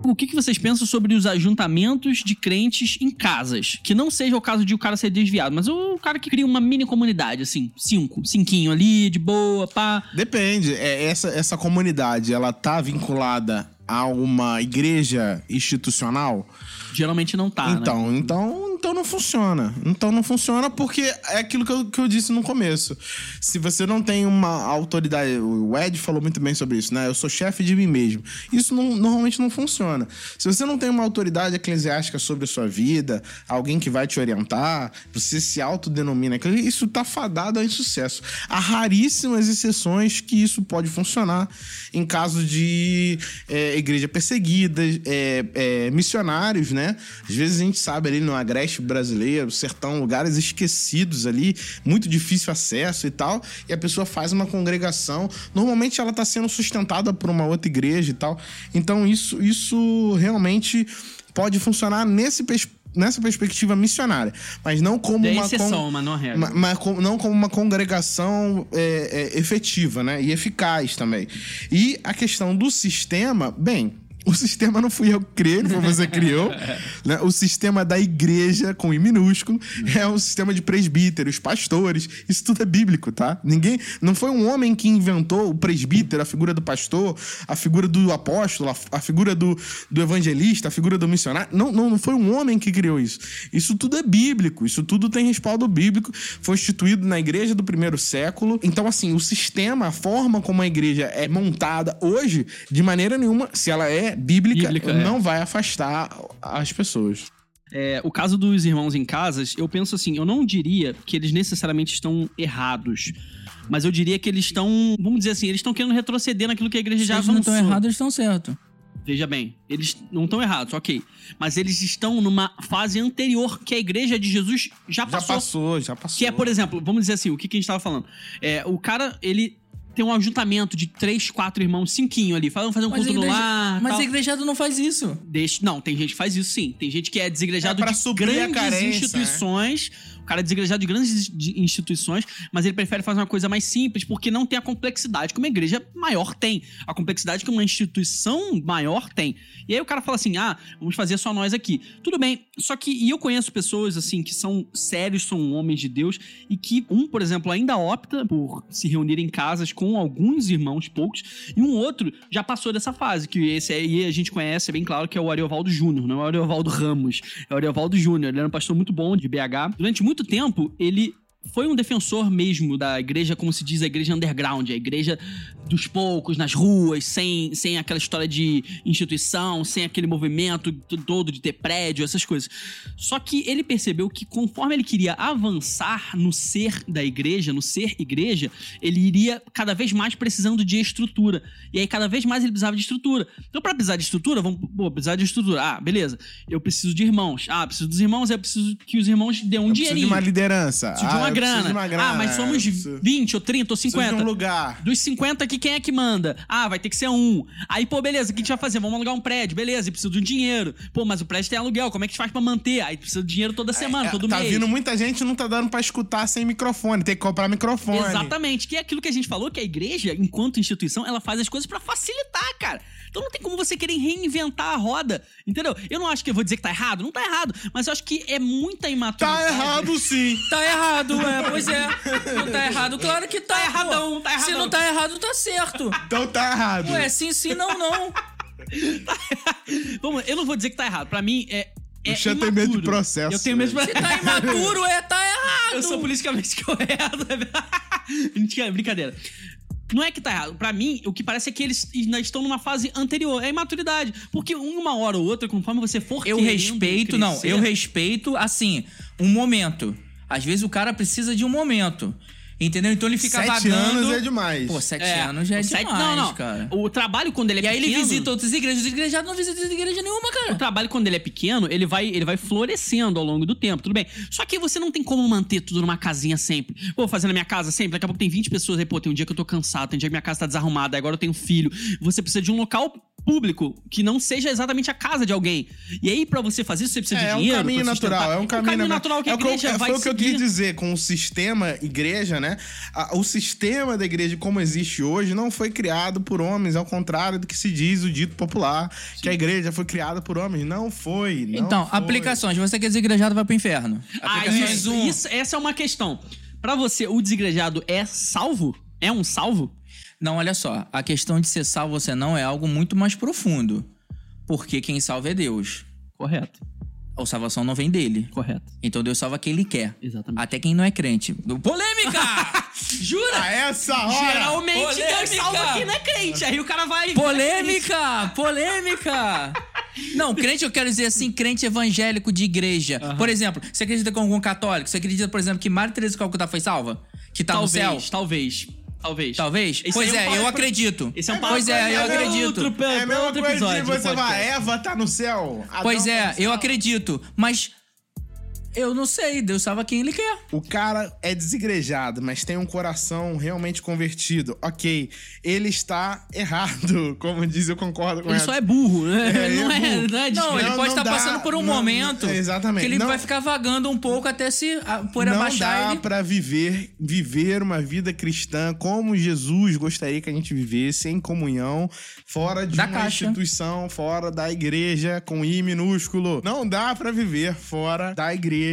O que, que vocês pensam sobre os ajuntamentos de crentes em casas? Que não seja o caso de o cara ser desviado, mas o cara que cria uma mini comunidade, assim, cinco, cinquinho ali, de boa, pá. Depende. É, essa, essa comunidade, ela tá vinculada a uma igreja institucional? Geralmente não tá, né? Então, então, não funciona. Então não funciona porque é aquilo que eu, que eu disse no começo. Se você não tem uma autoridade. O Ed falou muito bem sobre isso, né? Eu sou chefe de mim mesmo. Isso não- normalmente não funciona. Se você não tem uma autoridade eclesiástica sobre a sua vida, alguém que vai te orientar, você se autodenomina isso tá fadado a insucesso. Há raríssimas exceções que isso pode funcionar em caso de é, igreja perseguida, é, é, missionários, né? Às vezes a gente sabe ali no agreste brasileiro, sertão, lugares esquecidos ali, muito difícil acesso e tal, e a pessoa faz uma congregação. Normalmente ela tá sendo sustentada por uma outra igreja e tal. Então isso, isso realmente pode funcionar nesse pers- Nessa perspectiva missionária, mas não como É uma exceção, con- mas não ma- mas não como uma congregação é, é, efetiva, né? E eficaz também. E a questão do sistema, bem. O sistema não fui eu que criei, foi você que criou. né? O sistema da igreja, com I minúsculo, é um sistema de presbíteros, pastores. Isso tudo é bíblico, tá? Ninguém. Não foi um homem que inventou o presbítero, a figura do pastor, a figura do apóstolo, a, a figura do, do evangelista, a figura do missionário. Não, não, não foi um homem que criou isso. Isso tudo é bíblico, isso tudo tem respaldo bíblico. Foi instituído na igreja do primeiro século. Então, assim, o sistema, a forma como a igreja é montada hoje, de maneira nenhuma, se ela é bíblica, Bíblica, é. não vai afastar as pessoas. É, o caso dos irmãos em casas, eu penso assim, eu não diria que eles necessariamente estão errados. Mas eu diria que eles estão, vamos dizer assim, eles estão querendo retroceder naquilo que a igreja Se já eles não avançou. estão errados, eles estão certos. Veja bem, eles não estão errados, ok. Mas eles estão numa fase anterior que a igreja de Jesus já Já passou. passou, já passou. Que é, por exemplo, vamos dizer assim, o que, que a gente tava falando? É, o cara, ele tem um ajuntamento de três, quatro irmãos, cinquinho ali, vamos fazer um Mas, culto no igreja, lar. mas tal. igrejado não faz isso. Deixa, não, tem gente que faz isso sim. Tem gente que é desigrejado É pra de grandes carência, instituições. O cara é desigrejado de grandes de- instituições, mas ele prefere fazer uma coisa mais simples porque não tem a complexidade que uma igreja maior tem. A complexidade que uma instituição maior tem. E aí o cara fala assim: ah, vamos fazer só nós aqui. Tudo bem, só que. E eu conheço pessoas, assim, que são sérios, são homens de Deus, e que um, por exemplo, ainda opta por se reunir em casas com alguns irmãos, poucos, e um outro já passou dessa fase, que esse aí a gente conhece, é bem claro que é o Ariovaldo Júnior, não é o Ariovaldo Ramos, é o Ariovaldo Júnior. Ele era um pastor muito bom de BH. Durante muito tempo, ele foi um defensor mesmo da igreja, como se diz, a igreja underground, a igreja dos poucos, nas ruas, sem, sem aquela história de instituição, sem aquele movimento todo de ter prédio, essas coisas. Só que ele percebeu que conforme ele queria avançar no ser da igreja, no ser igreja, ele iria cada vez mais precisando de estrutura. E aí cada vez mais ele precisava de estrutura. Então, para precisar de estrutura, vamos pô, precisar de estrutura. Ah, beleza. Eu preciso de irmãos. Ah, preciso dos irmãos, eu preciso que os irmãos dêem um Eu preciso dinheirinho. de uma liderança. Preciso de Ah, uma eu grana. preciso de uma grana. Ah, mas somos preciso- 20 ou 30 ou preciso 50. de um lugar. Dos 50 aqui, quem é que manda? Ah, vai ter que ser um. Aí, pô, beleza, o que a gente vai fazer? Vamos alugar um prédio, beleza, e precisa de um dinheiro. Pô, mas o prédio tem aluguel, como é que a gente faz pra manter? Aí precisa de dinheiro toda semana, É, todo tá mês. vindo muita gente e não tá dando pra escutar sem microfone. Tem que comprar microfone. Exatamente, que é aquilo que a gente falou, que a igreja, enquanto instituição, ela faz as coisas pra facilitar, cara. Então não tem como você querer reinventar a roda, entendeu? Eu não acho que eu vou dizer que tá errado, não tá errado, mas eu acho que é muita imaturidade. Tá errado sim. Tá errado, é, pois é. Não tá errado, claro que tá. Tá erradão, tá Se não tá errado, tá certo. Então tá errado. Ué, sim, sim, não, não. Vamos, eu não vou dizer que tá errado. Pra mim, é. é O Xan tem medo de processo, Eu tenho medo de Se tá imaturo, é, tá errado. Eu sou politicamente correto. Mentira, brincadeira. Não é que tá errado. Pra mim, o que parece é que eles ainda estão numa fase anterior. É imaturidade. Porque uma hora ou outra, conforme você for Eu respeito, não, crescer- eu respeito, assim, um momento. Às vezes o cara precisa de um momento. Entendeu? Então ele fica Sete vagando. anos é demais. Pô, sete anos já é sete- demais, não, não. cara. O trabalho, quando ele é E aí ele pequeno... visita outras igrejas. Os igrejados não visitam igreja nenhuma, O cara. trabalho, quando ele é pequeno, ele vai, ele vai florescendo ao longo do tempo, tudo bem. Só que você não tem como manter tudo numa casinha sempre. Pô, vou fazer na minha casa sempre, daqui a pouco tem 20 pessoas, aí, pô, tem um dia que eu tô cansado, tem um dia que minha casa tá desarrumada, agora eu tenho filho. Você precisa de um local público que não seja exatamente a casa de alguém. E aí, pra você fazer isso, você precisa É, de é um dinheiro. caminho natural, é um caminho, natural que a é o eu- igreja é, vai Foi o que eu seguir. quis dizer, com o sistema igreja, né? A- o sistema da igreja como existe hoje não foi criado por homens, ao contrário do que se diz o dito popular, que a igreja foi criada por homens. Não foi, não Então, foi. aplicações. Você que é desigrejado vai pro inferno. Ah, Aplicações isso, um. isso- essa é uma questão. Pra você, o desigrejado é salvo? É um salvo? Não, olha só. A questão de ser salvo ou você não é algo muito mais profundo. Porque quem salva é Deus. Correto, A salvação não vem dele. correto. Então Deus salva quem ele quer. Exatamente. Até quem não é crente. Polêmica! Jura? A essa hora! Geralmente Deus Polêmica! salva quem não é crente. Aí o cara vai. Polêmica! Polêmica! Não, crente eu quero dizer assim, crente evangélico de igreja. Por exemplo, você acredita com algum católico? Você acredita, por exemplo, que Maria Teresa de Calcutá foi salva? Que tá talvez, no céu? talvez. Talvez. Talvez? Esse pois aí é um é, eu pra- acredito. Esse é um pois papo é, eu pra acredito. outro- É a mesma outro coisa episódio de você vai, podcast. Eva tá no céu. Adão Pois tá é, no céu. eu acredito. Mas eu não sei, Deus salva quem ele quer. O cara é desigrejado, mas tem um coração realmente convertido. Ok, ele está errado. Como diz, eu concordo com Ele ela. só é burro, né? É, não, ele é é, burro. não é Não, desgraça. ele Não, pode não estar dá, passando por um não, momento. exatamente, Que ele não- vai ficar vagando um pouco até se por não abaixar dá ele. pra viver, viver uma vida cristã como Jesus gostaria que a gente vivesse, em comunhão, fora de Da uma caixa. instituição, fora da igreja, com I minúsculo. Não dá pra viver fora da igreja,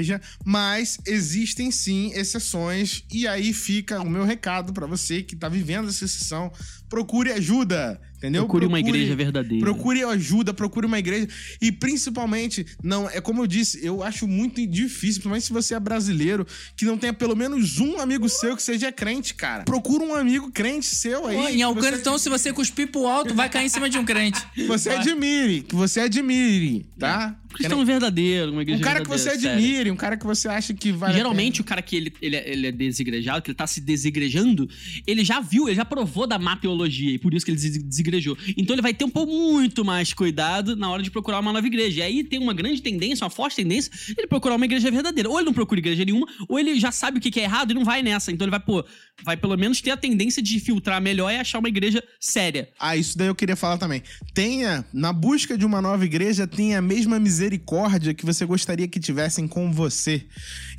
mas existem sim exceções, e aí fica o meu recado pra você que tá vivendo essa exceção. Procure ajuda, entendeu? Procure uma igreja verdadeira. Procure ajuda, procure uma igreja. E principalmente, não, é como eu disse, eu acho muito difícil, principalmente se você é brasileiro, que não tenha pelo menos um amigo seu que seja crente, cara. Procura um amigo crente seu aí. Pô, em algum você- então, se você cuspir pro alto, vai cair em cima de um crente. que você admire, que você admire, tá? Cristão verdadeiro, uma Um igreja cara que você admire, um cara que você acha que vai. Geralmente, o cara que ele, ele, é- ele é desigrejado, que ele tá se desigrejando, ele já viu, ele já provou da má teologia, e por isso que ele des- desigrejou. Então ele vai ter um pouco muito mais cuidado na hora de procurar uma nova igreja. E aí tem uma grande tendência, uma forte tendência, ele procurar uma igreja verdadeira. Ou ele não procura igreja nenhuma, ou ele já sabe o que é errado e não vai nessa. Então ele vai, pô, vai pelo menos ter a tendência de filtrar melhor e achar uma igreja séria. Ah, isso daí eu queria falar também. Tenha, na busca de uma nova igreja, tenha a mesma misericórdia que você gostaria que tivessem com você.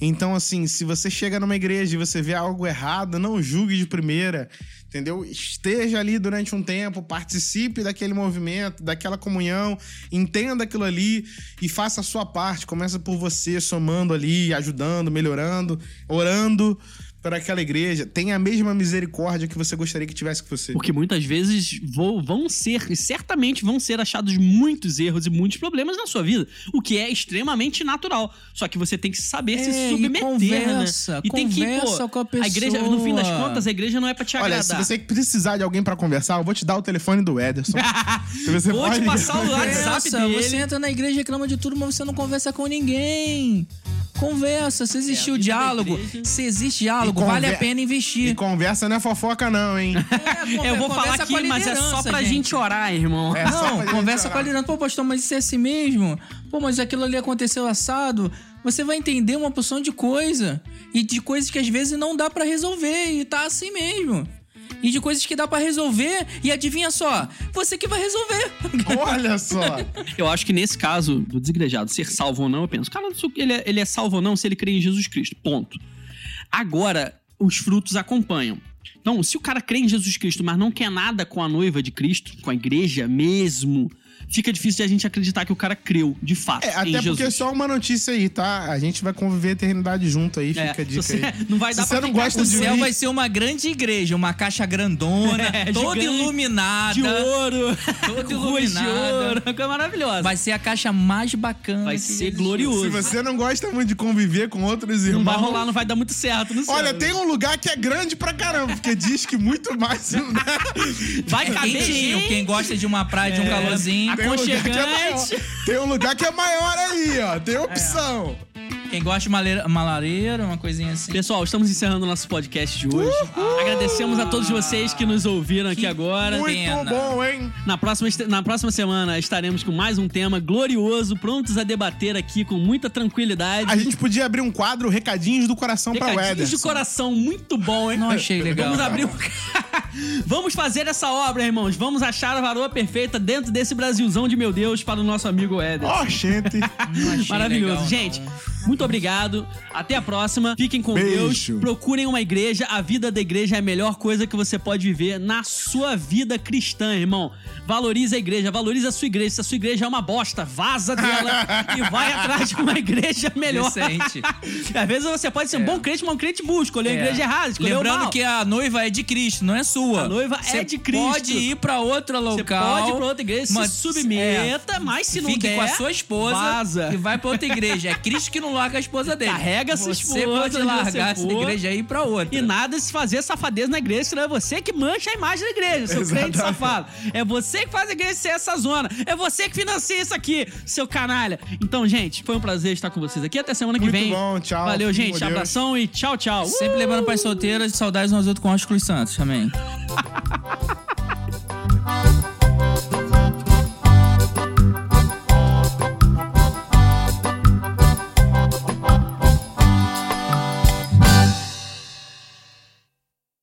Então, assim, se você chega numa igreja e você vê algo errado, não julgue de primeira, entendeu? Esteja ali durante um tempo, participe daquele movimento, daquela comunhão, entenda aquilo ali e faça a sua parte. Começa por você, somando ali, ajudando, melhorando, orando para aquela igreja. Tenha a mesma misericórdia que você gostaria que tivesse com você. Porque muitas vezes vou- vão ser, e certamente vão ser achados muitos erros e muitos problemas na sua vida. O que é extremamente natural. Só que você tem que saber se É, e submeter, conversa, né? E tem que, conversa pô, com a igreja, no fim das pessoa. contas, a igreja não é pra te Olha, agradar. se você precisar de alguém pra conversar, eu vou te dar o telefone do Ederson. Se você Vou pode te passar o WhatsApp Conversa, dele. você entra na igreja e reclama de tudo, mas você não conversa com ninguém. Conversa, se existe É, o da diálogo, se existe diálogo, E vale a conver- pena E investir. conversa não é fofoca, não, hein? É, Eu vou falar conversa com a aqui, mas é só pra gente, orar, irmão. É Não, gente conversa com a liderança. Pô, pastor, mas isso é assim mesmo? Pô, mas aquilo ali aconteceu assado. Você vai entender uma porção de coisa. E de coisas que às vezes não dá pra resolver. E tá assim mesmo. E de coisas que dá pra resolver. E adivinha só, você que vai resolver. Olha só. Eu acho que nesse caso do desigrejado ser salvo ou não, eu penso, cara, ele é, ele é salvo ou não se ele crê em Jesus Cristo. Ponto. Agora, os frutos acompanham. Então, se o cara crê em Jesus Cristo, mas não quer nada com a noiva de Cristo, com a igreja mesmo, fica difícil de a gente acreditar que o cara creu, de fato, É, em até Jesus. porque é só uma notícia aí, tá? A gente vai conviver a eternidade junto aí, É, fica a dica você- aí. não vai dar Se pra você não ficar gosta O de céu vai ser uma grande igreja, uma caixa grandona, É, toda gigante, iluminada. de ouro, Toda ruas de iluminada. ouro, uma coisa maravilhosa. Vai ser a caixa mais bacana. Vai ser glorioso. se você não gosta muito de conviver com outros irmãos... Não vai rolar, não vai dar muito certo no céu. Olha, tem um lugar que é grande pra caramba, porque diz que muito mais... né? Vai É caber quem gosta de uma praia, de um calorzinho. Tem um, lugar que é maior. Aconchegante. tem um lugar que é maior aí, ó. Tem opção. Quem gosta de maleira- malareira, uma coisinha assim. Pessoal, estamos encerrando o nosso podcast de hoje. Agradecemos a todos vocês que nos ouviram aqui Que agora. Muito pena. bom, hein? Na próxima, na próxima semana estaremos com mais um tema glorioso, prontos a debater aqui com muita tranquilidade. A gente podia abrir um quadro Recadinhos do Coração pra Recadinhos Weather. de coração, muito bom, hein? Não achei legal. Vamos abrir um... Vamos fazer essa obra, irmãos. Vamos achar a varoa perfeita dentro desse Brasilzão de meu Deus para o nosso amigo Éder. Ó, gente. Maravilhoso. legal, Gente, não. Muito obrigado. Até a próxima. Fiquem com Beijo. Deus. Procurem uma igreja. A vida da igreja é a melhor coisa que você pode viver na sua vida cristã, irmão. Valorize a igreja, valorize a sua igreja. Se a sua igreja é uma bosta, vaza dela e vai atrás de uma igreja melhor. Decente. Às vezes você pode ser um É. bom crente, mas um crente burro. Escolheu a É. igreja errada, escolheu Lembrando mal. que a noiva é de Cristo, não é sua. A noiva é Você de Cristo. pode ir pra outra Você local. pode ir pra outra igreja, mas- se submeta, mas se não Fique der, com a sua esposa vaza. e vai pra outra igreja. É Cristo que não larga a esposa dele. Carrega essa Você esposa pode onde largar você essa for. igreja aí pra outra. E nada se fazer safadeza na igreja, senão é você que mancha a imagem da igreja, seu crente Exatamente. safado. É você que faz a igreja ser essa zona. É você que financia isso aqui, seu canalha. Então, gente, foi um prazer estar com vocês aqui. Até semana que Muito vem. bom, tchau. Valeu, gente. Deus. Abração e tchau, tchau. Sempre lembrando para as solteiras, saudades aos outros com Oscar Cruz Santos. Amém.